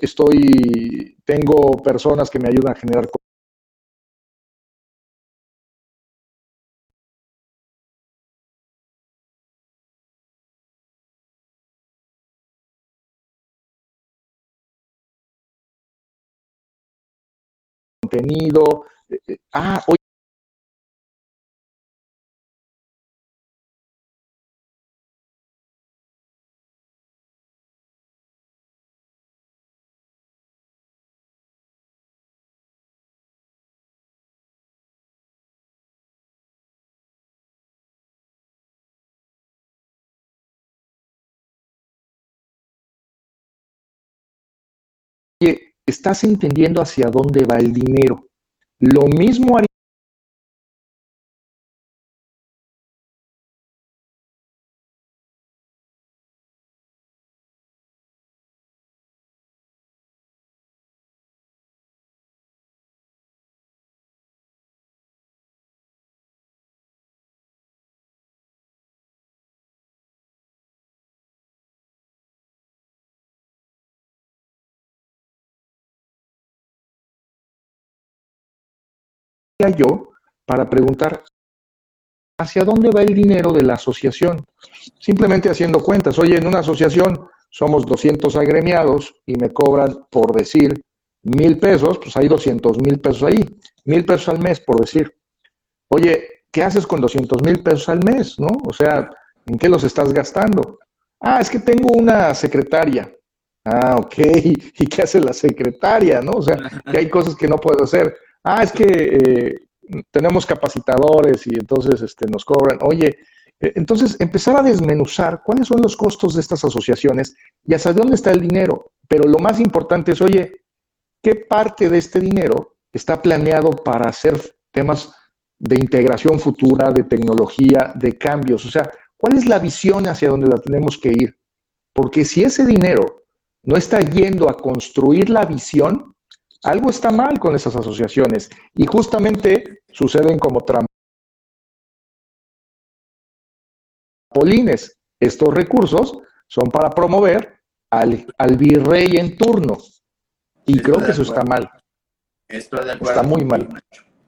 [SPEAKER 2] estoy tengo personas que me ayudan a generar contenido. Eh, eh, ah, hoy estás entendiendo hacia dónde va el dinero. Lo mismo yo para preguntar hacia dónde va el dinero de la asociación. Simplemente haciendo cuentas. Oye, en una asociación somos 200 agremiados y me cobran, por decir, mil pesos, pues hay 200 mil pesos ahí. Mil pesos al mes, por decir. Oye, ¿qué haces con 200 mil pesos al mes? ¿No? O sea, ¿en qué los estás gastando? Ah, es que tengo una secretaria. Ah, ok. [LAUGHS] ¿Y qué hace la secretaria? ¿No? O sea, que hay cosas que no puedo hacer ah, es que eh, tenemos capacitadores y entonces este, nos cobran. Oye, eh, entonces empezar a desmenuzar cuáles son los costos de estas asociaciones y hasta dónde está el dinero. Pero lo más importante es, oye, ¿qué parte de este dinero está planeado para hacer temas de integración futura, de tecnología, de cambios? O sea, ¿cuál es la visión hacia dónde la tenemos que ir? Porque si ese dinero no está yendo a construir la visión, algo está mal con esas asociaciones y justamente suceden como trampolines. Estos recursos son para promover al, virrey en turno. Y creo que eso está mal.
[SPEAKER 1] Estoy de acuerdo.
[SPEAKER 2] Está muy mal.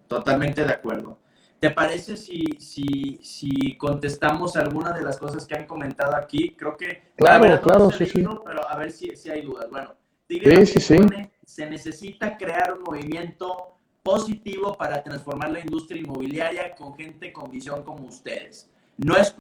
[SPEAKER 1] Totalmente de acuerdo. ¿Te parece si, si, si contestamos alguna de las cosas que han comentado aquí? Creo que...
[SPEAKER 2] Claro, claro, sí, sí.
[SPEAKER 1] Pero a ver si, si hay dudas. Bueno,
[SPEAKER 2] sí, sí, sí
[SPEAKER 1] se necesita crear un movimiento positivo para transformar la industria inmobiliaria con gente con visión como ustedes. No es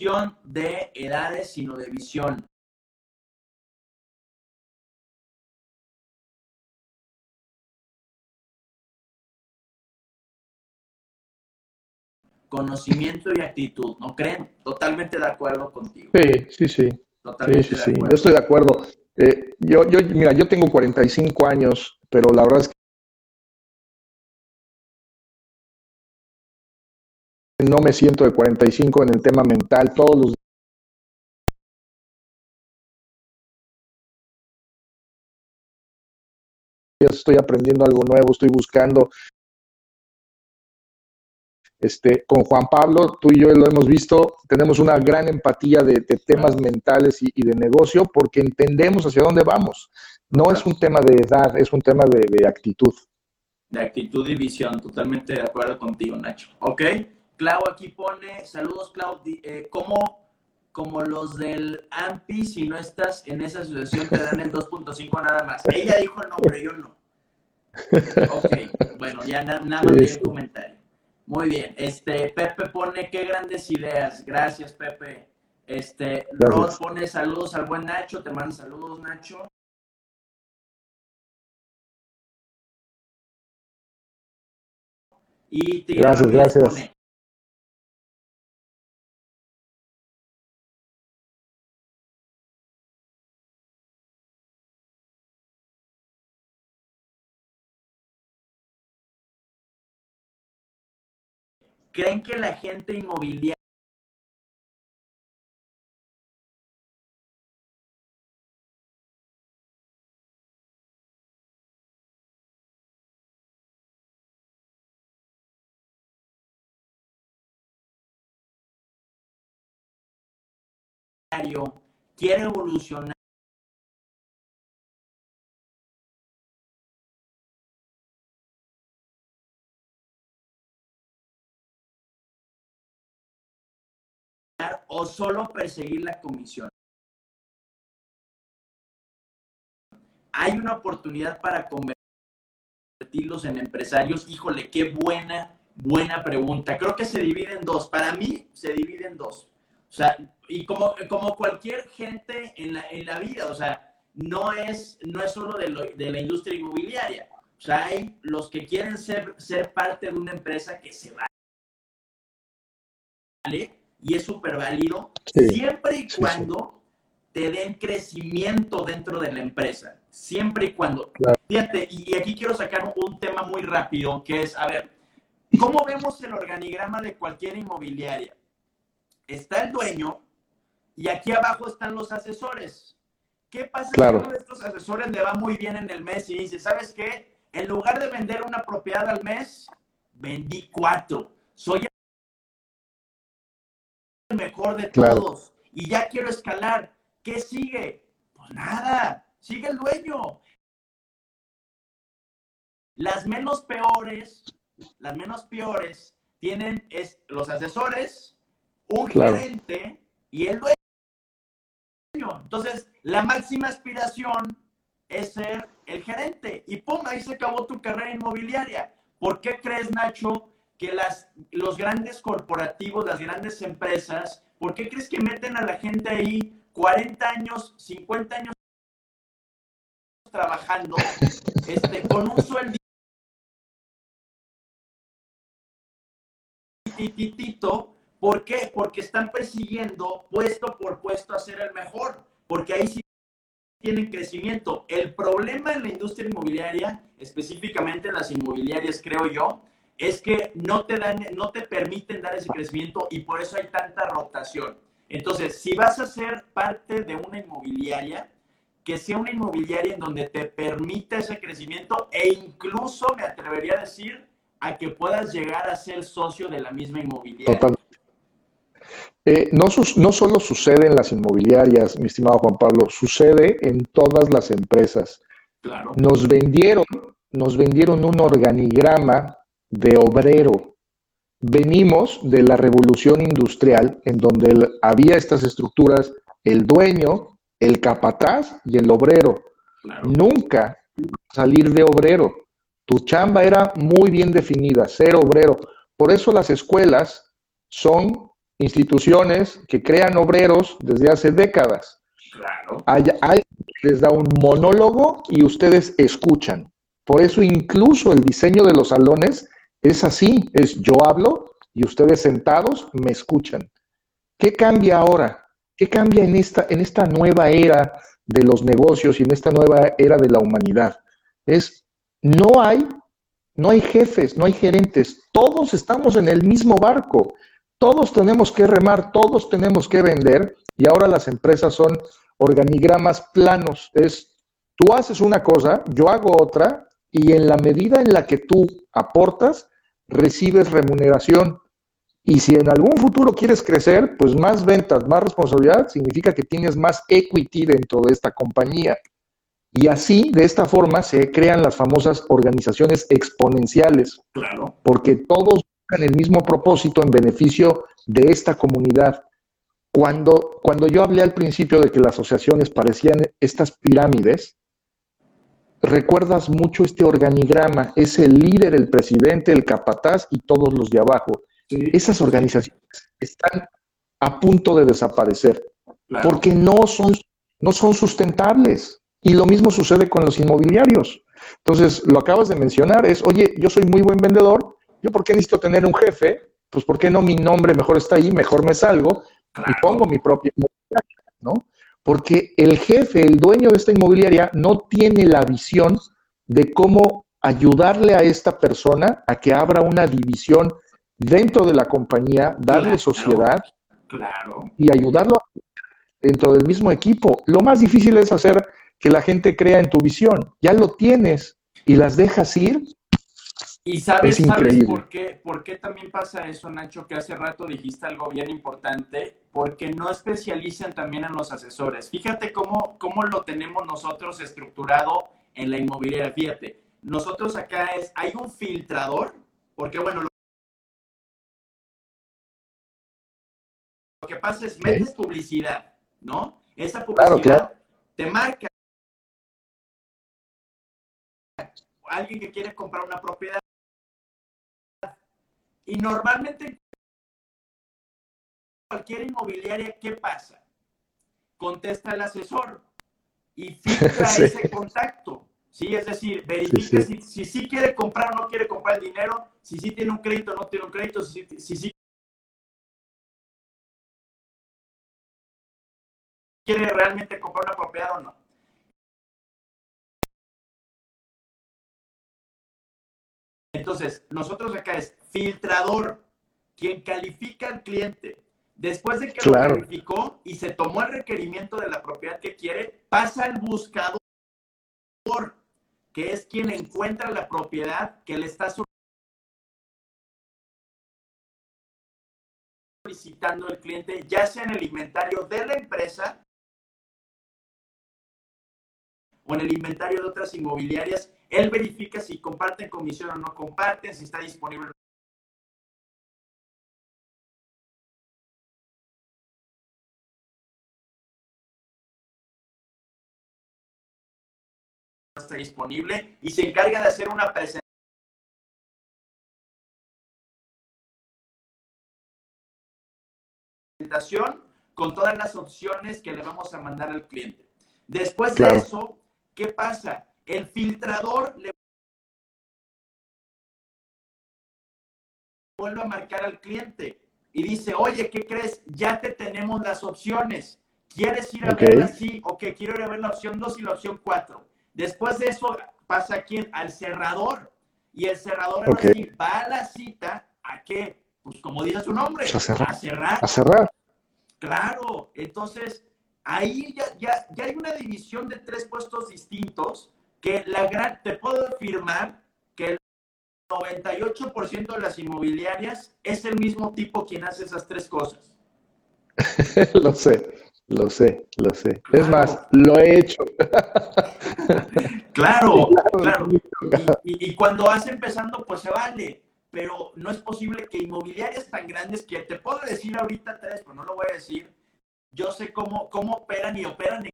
[SPEAKER 1] cuestión de edades, sino de visión. Conocimiento y actitud, ¿no creen? Totalmente de acuerdo contigo.
[SPEAKER 2] Sí, sí, sí. Totalmente sí, sí, sí. Yo estoy de acuerdo. Eh, yo, yo, mira, yo tengo 45 años, pero la verdad es no me siento de 45 en el tema mental, todos los días estoy aprendiendo algo nuevo, estoy buscando. Este, con Juan Pablo, tú y yo lo hemos visto, tenemos una gran empatía de, temas mentales y, de negocio porque entendemos hacia dónde vamos. No es un tema de edad, es un tema de, de actitud.
[SPEAKER 1] De actitud y visión, totalmente de acuerdo contigo, Nacho. ¿Ok? Clau aquí pone, saludos Clau, eh, como, como los del AMPI, si no estás en esa asociación te dan el 2.5 nada más. Ella dijo el nombre, yo no. Ok, bueno, ya nada más el comentario. Muy bien, este, Pepe pone, qué grandes ideas, gracias Pepe. Este, Rod pone saludos al buen Nacho, te mando saludos Nacho.
[SPEAKER 2] Y gracias, gracias.
[SPEAKER 1] ¿Creen que la gente inmobiliaria quiere evolucionar o solo perseguir la comisión. Hay una oportunidad para convertirlos en empresarios. Híjole, qué buena, buena pregunta. Creo que se divide en dos. Para mí, se divide en dos. O sea, y como, como cualquier gente en la, en la vida, o sea, no es, no es solo de, de la industria inmobiliaria. O sea, hay los que quieren ser, ser parte de una empresa que se vale y es súper válido, siempre y cuando te den crecimiento dentro de la empresa. Siempre y cuando. Fíjate, y aquí quiero sacar un tema muy rápido, que es, a ver, ¿cómo vemos el organigrama de cualquier inmobiliaria? Está el dueño y aquí abajo están los asesores. ¿Qué pasa si uno de estos asesores le va muy bien en el mes y dice, ¿sabes qué? En lugar de vender una propiedad al mes, vendí cuatro. Soy mejor de todos y ya quiero escalar. ¿Qué sigue? Pues nada, sigue el dueño. Las menos peores, las menos peores tienen es, los asesores, un gerente y el dueño. Entonces, la máxima aspiración es ser el gerente. Y pum, ahí se acabó tu carrera inmobiliaria. ¿Por qué crees, Nacho, que las, los grandes corporativos, las grandes empresas, ¿por qué crees que meten a la gente ahí 40 años, 50 años trabajando este, con un sueldo ¿Por qué? Porque están persiguiendo puesto por puesto a ser el mejor, porque ahí sí tienen crecimiento. El problema en la industria inmobiliaria, específicamente en las inmobiliarias, creo yo, es que no te, dan, no te permiten dar ese crecimiento y por eso hay tanta rotación. Entonces, si vas a ser parte de una inmobiliaria, que sea una inmobiliaria en donde te permita ese crecimiento e incluso, me atrevería a decir, a que puedas llegar a ser socio de la misma inmobiliaria. Total.
[SPEAKER 2] Eh, no, no solo sucede en las inmobiliarias, mi estimado Juan Pablo, sucede en todas las empresas.
[SPEAKER 1] Claro.
[SPEAKER 2] Nos vendieron, nos vendieron un organigrama de obrero. Venimos de la revolución industrial en donde había estas estructuras, el dueño, el capataz y el obrero. Nunca salir de obrero. Tu chamba era muy bien definida, ser obrero. Por eso las escuelas son instituciones que crean obreros desde hace décadas.
[SPEAKER 1] Claro.
[SPEAKER 2] Hay, les da un monólogo y ustedes escuchan. Por eso incluso el diseño de los salones es así, es yo hablo y ustedes sentados me escuchan. ¿Qué cambia ahora? ¿Qué cambia en esta, en esta nueva era de los negocios y en esta nueva era de la humanidad? Es, no hay, no hay jefes, no hay gerentes, todos estamos en el mismo barco, todos tenemos que remar, todos tenemos que vender y ahora las empresas son organigramas planos. Es, tú haces una cosa, yo hago otra y en la medida en la que tú aportas, recibes remuneración. Y si en algún futuro quieres crecer, pues más ventas, más responsabilidad, significa que tienes más equity dentro de esta compañía. Y así, de esta forma, se crean las famosas organizaciones exponenciales.
[SPEAKER 1] Claro.
[SPEAKER 2] Porque todos buscan el mismo propósito en beneficio de esta comunidad. Cuando, cuando yo hablé al principio de que las asociaciones parecían estas pirámides, recuerdas mucho este organigrama, es el líder, el presidente, el capataz y todos los de abajo. Esas organizaciones están a punto de desaparecer porque no son, no son sustentables. Y lo mismo sucede con los inmobiliarios. Entonces, lo acabas de mencionar, es, oye, yo soy muy buen vendedor, ¿yo por qué necesito tener un jefe? Pues, ¿por qué no mi nombre mejor está ahí, mejor me salgo y pongo mi propia inmobiliaria, ¿no? Porque el jefe, el dueño de esta inmobiliaria, no tiene la visión de cómo ayudarle a esta persona a que abra una división dentro de la compañía, darle sociedad y ayudarlo dentro del mismo equipo. Lo más difícil es hacer que la gente crea en tu visión. Ya lo tienes y las dejas ir
[SPEAKER 1] y sabes, ¿sabes por, qué, por qué también pasa eso, Nacho, que hace rato dijiste algo bien importante? Porque no especializan también en los asesores. Fíjate cómo, cómo lo tenemos nosotros estructurado en la inmobiliaria. Fíjate, nosotros acá es, hay un filtrador, porque bueno, lo que pasa es, metes publicidad, ¿no? Esa publicidad te marca alguien que quiere comprar una propiedad y normalmente cualquier inmobiliaria, ¿qué pasa? Contesta el asesor y filtra [LAUGHS] ese contacto. Sí, es decir, verifica Si, sí quiere comprar o no quiere comprar el dinero, si sí tiene un crédito o no tiene un crédito, si, si sí quiere realmente comprar una propiedad o no. Entonces, nosotros acá es filtrador, quien califica al cliente. Después de que lo calificó y se tomó el requerimiento de la propiedad que quiere, pasa al buscador, que es quien encuentra la propiedad que le está solicitando el cliente, ya sea en el inventario de la empresa o en el inventario de otras inmobiliarias. Él verifica si comparten comisión o no comparten, si está disponible disponible y se encarga de hacer una presentación con todas las opciones que le vamos a mandar al cliente. Después de eso, ¿qué pasa? El filtrador le vuelve a marcar al cliente y dice, oye, ¿qué crees? Ya te tenemos las opciones. ¿Quieres ir a ver así? Ok, quiero ir a ver la opción 2 y la opción 4. Después de eso pasa aquí al cerrador. Y el cerrador va a la cita a qué? Pues como dice su nombre,
[SPEAKER 2] a cerrar.
[SPEAKER 1] A cerrar.
[SPEAKER 2] A cerrar.
[SPEAKER 1] Claro, entonces ahí ya, ya, ya hay una división de tres puestos distintos que la gran, te puedo afirmar que 98% de las inmobiliarias es el mismo tipo quien hace esas tres cosas. [LAUGHS]
[SPEAKER 2] lo sé, lo sé, lo sé. Es más, lo he hecho. [LAUGHS] [LAUGHS]
[SPEAKER 1] claro, claro. Y, cuando vas empezando, pues se vale. Pero no es posible que inmobiliarias tan grandes que te puedo decir ahorita tres, pero no lo voy a decir. Yo sé cómo, cómo operan y operan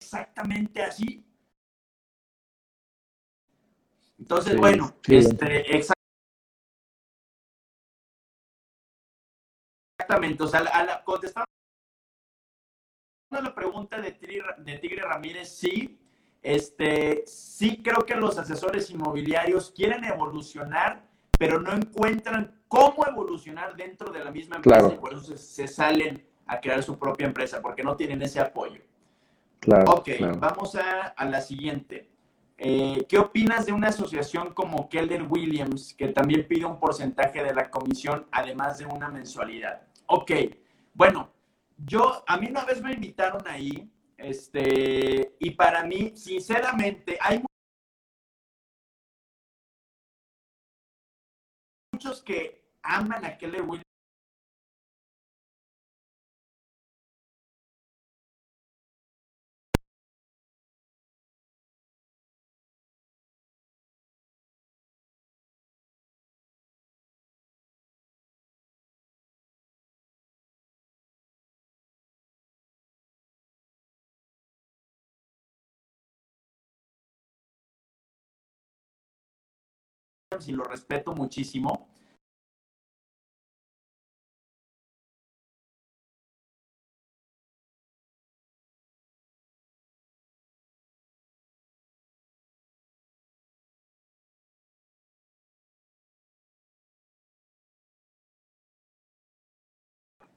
[SPEAKER 1] exactamente así. Entonces, bueno, este, exactamente, o sea, a la, contestando la pregunta de Tigre, de Tigre Ramírez, sí, este, sí creo que los asesores inmobiliarios quieren evolucionar, pero no encuentran cómo evolucionar dentro de la misma empresa y por eso se, salen a crear su propia empresa, porque no tienen ese apoyo. Claro, ok, vamos a, a la siguiente. Eh, ¿Qué opinas de una asociación como Keller Williams, que también pide un porcentaje de la comisión, además de una mensualidad? Ok, bueno, yo, a mí una vez me invitaron ahí, este, y para mí, sinceramente, hay muchos que aman a Keller Williams y lo respeto muchísimo.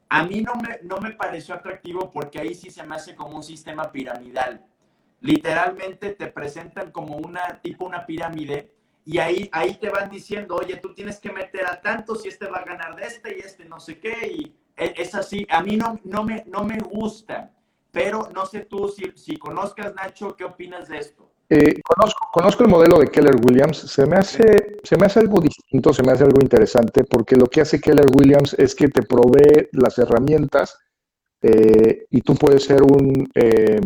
[SPEAKER 1] A mí no me, no me pareció atractivo porque ahí sí se me hace como un sistema piramidal. Literalmente te presentan como una tipo una pirámide y ahí, ahí te van diciendo, oye, tú tienes que meter a tantos y este va a ganar de este y este no sé qué, y e, es así, a mí no, no, me, no me gusta, pero no sé tú si, si conozcas, Nacho, ¿qué opinas de esto?
[SPEAKER 2] Eh, conozco, conozco, el modelo de Keller Williams, se me, hace, se me hace algo distinto, se me hace algo interesante, porque lo que hace Keller Williams es que te provee las herramientas eh, y tú puedes ser un, eh,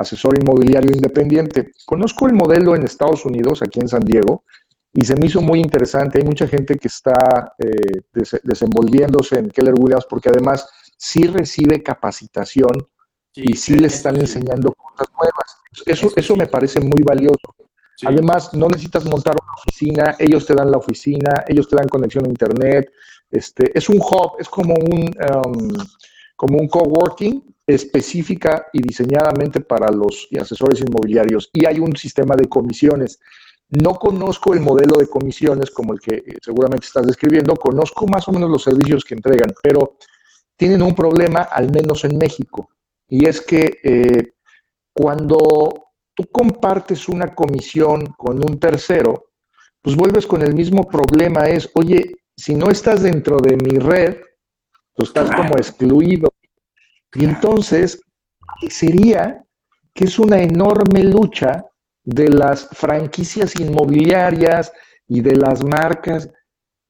[SPEAKER 2] asesor inmobiliario independiente. Conozco el modelo en Estados Unidos, aquí en San Diego, y se me hizo muy interesante. Hay mucha gente que está eh, desenvolviéndose en Keller Williams porque además sí recibe capacitación y sí le están enseñando cosas nuevas. Eso, eso me parece muy valioso. Además, no necesitas montar una oficina, ellos te dan la oficina, ellos te dan conexión a internet. Este, es un hub, es como un, um, como un coworking específica y diseñadamente para los asesores inmobiliarios. Y hay un sistema de comisiones. No conozco el modelo de comisiones como el que eh, seguramente estás describiendo, conozco más o menos los servicios que entregan, pero tienen un problema, al menos en México, y es que eh, cuando tú compartes una comisión con un tercero, pues vuelves con el mismo problema, es, oye, si no estás dentro de mi red, tú estás como excluido y entonces, sería que es una enorme lucha de las franquicias inmobiliarias y de las marcas,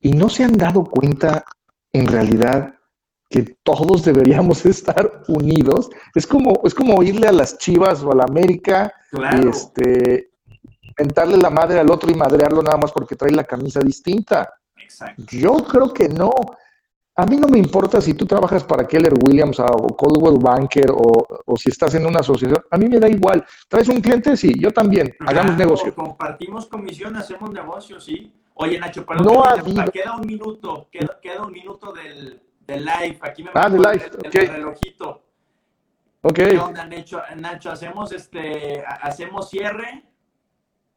[SPEAKER 2] y no se han dado cuenta en realidad que todos [LAUGHS] deberíamos estar unidos. Es como, es como irle a las Chivas o a la América y este, mentarle la madre al otro y madrearlo nada más porque trae la camisa distinta. Yo creo que no. A mí no me importa si tú trabajas para Keller Williams o Coldwell Banker o, si estás en una asociación. A mí me da igual. ¿Traes un cliente? Sí, yo también. Hagamos negocio.
[SPEAKER 1] Compartimos comisión, hacemos negocio, sí. Oye, Nacho, pero no queda un minuto, queda, un minuto del, live. Aquí me
[SPEAKER 2] ah, de live.
[SPEAKER 1] El, relojito.
[SPEAKER 2] Ok.
[SPEAKER 1] ¿Qué onda, Nacho? Nacho, hacemos este, hacemos cierre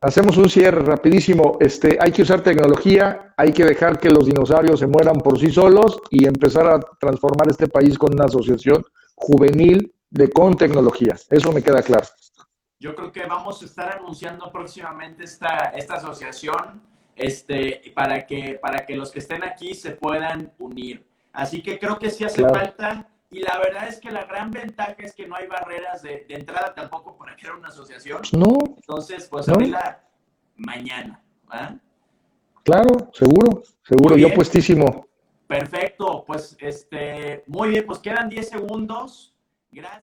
[SPEAKER 2] Hacemos un cierre rapidísimo. Este, hay que usar tecnología, hay que dejar que los dinosaurios se mueran por sí solos y empezar a transformar este país con una asociación juvenil de con tecnología. Eso me queda claro.
[SPEAKER 1] Yo creo que vamos a estar anunciando próximamente esta, esta asociación este, para, que, para que los que estén aquí se puedan unir. Así que creo que sí hace falta y la verdad es que la gran ventaja es que no hay barreras de, entrada tampoco para crear una asociación.
[SPEAKER 2] No.
[SPEAKER 1] Entonces, pues abrirla mañana. ¿verdad?
[SPEAKER 2] Claro, seguro, seguro, yo puestísimo.
[SPEAKER 1] Perfecto, pues este, muy bien, pues quedan 10 segundos. Gracias.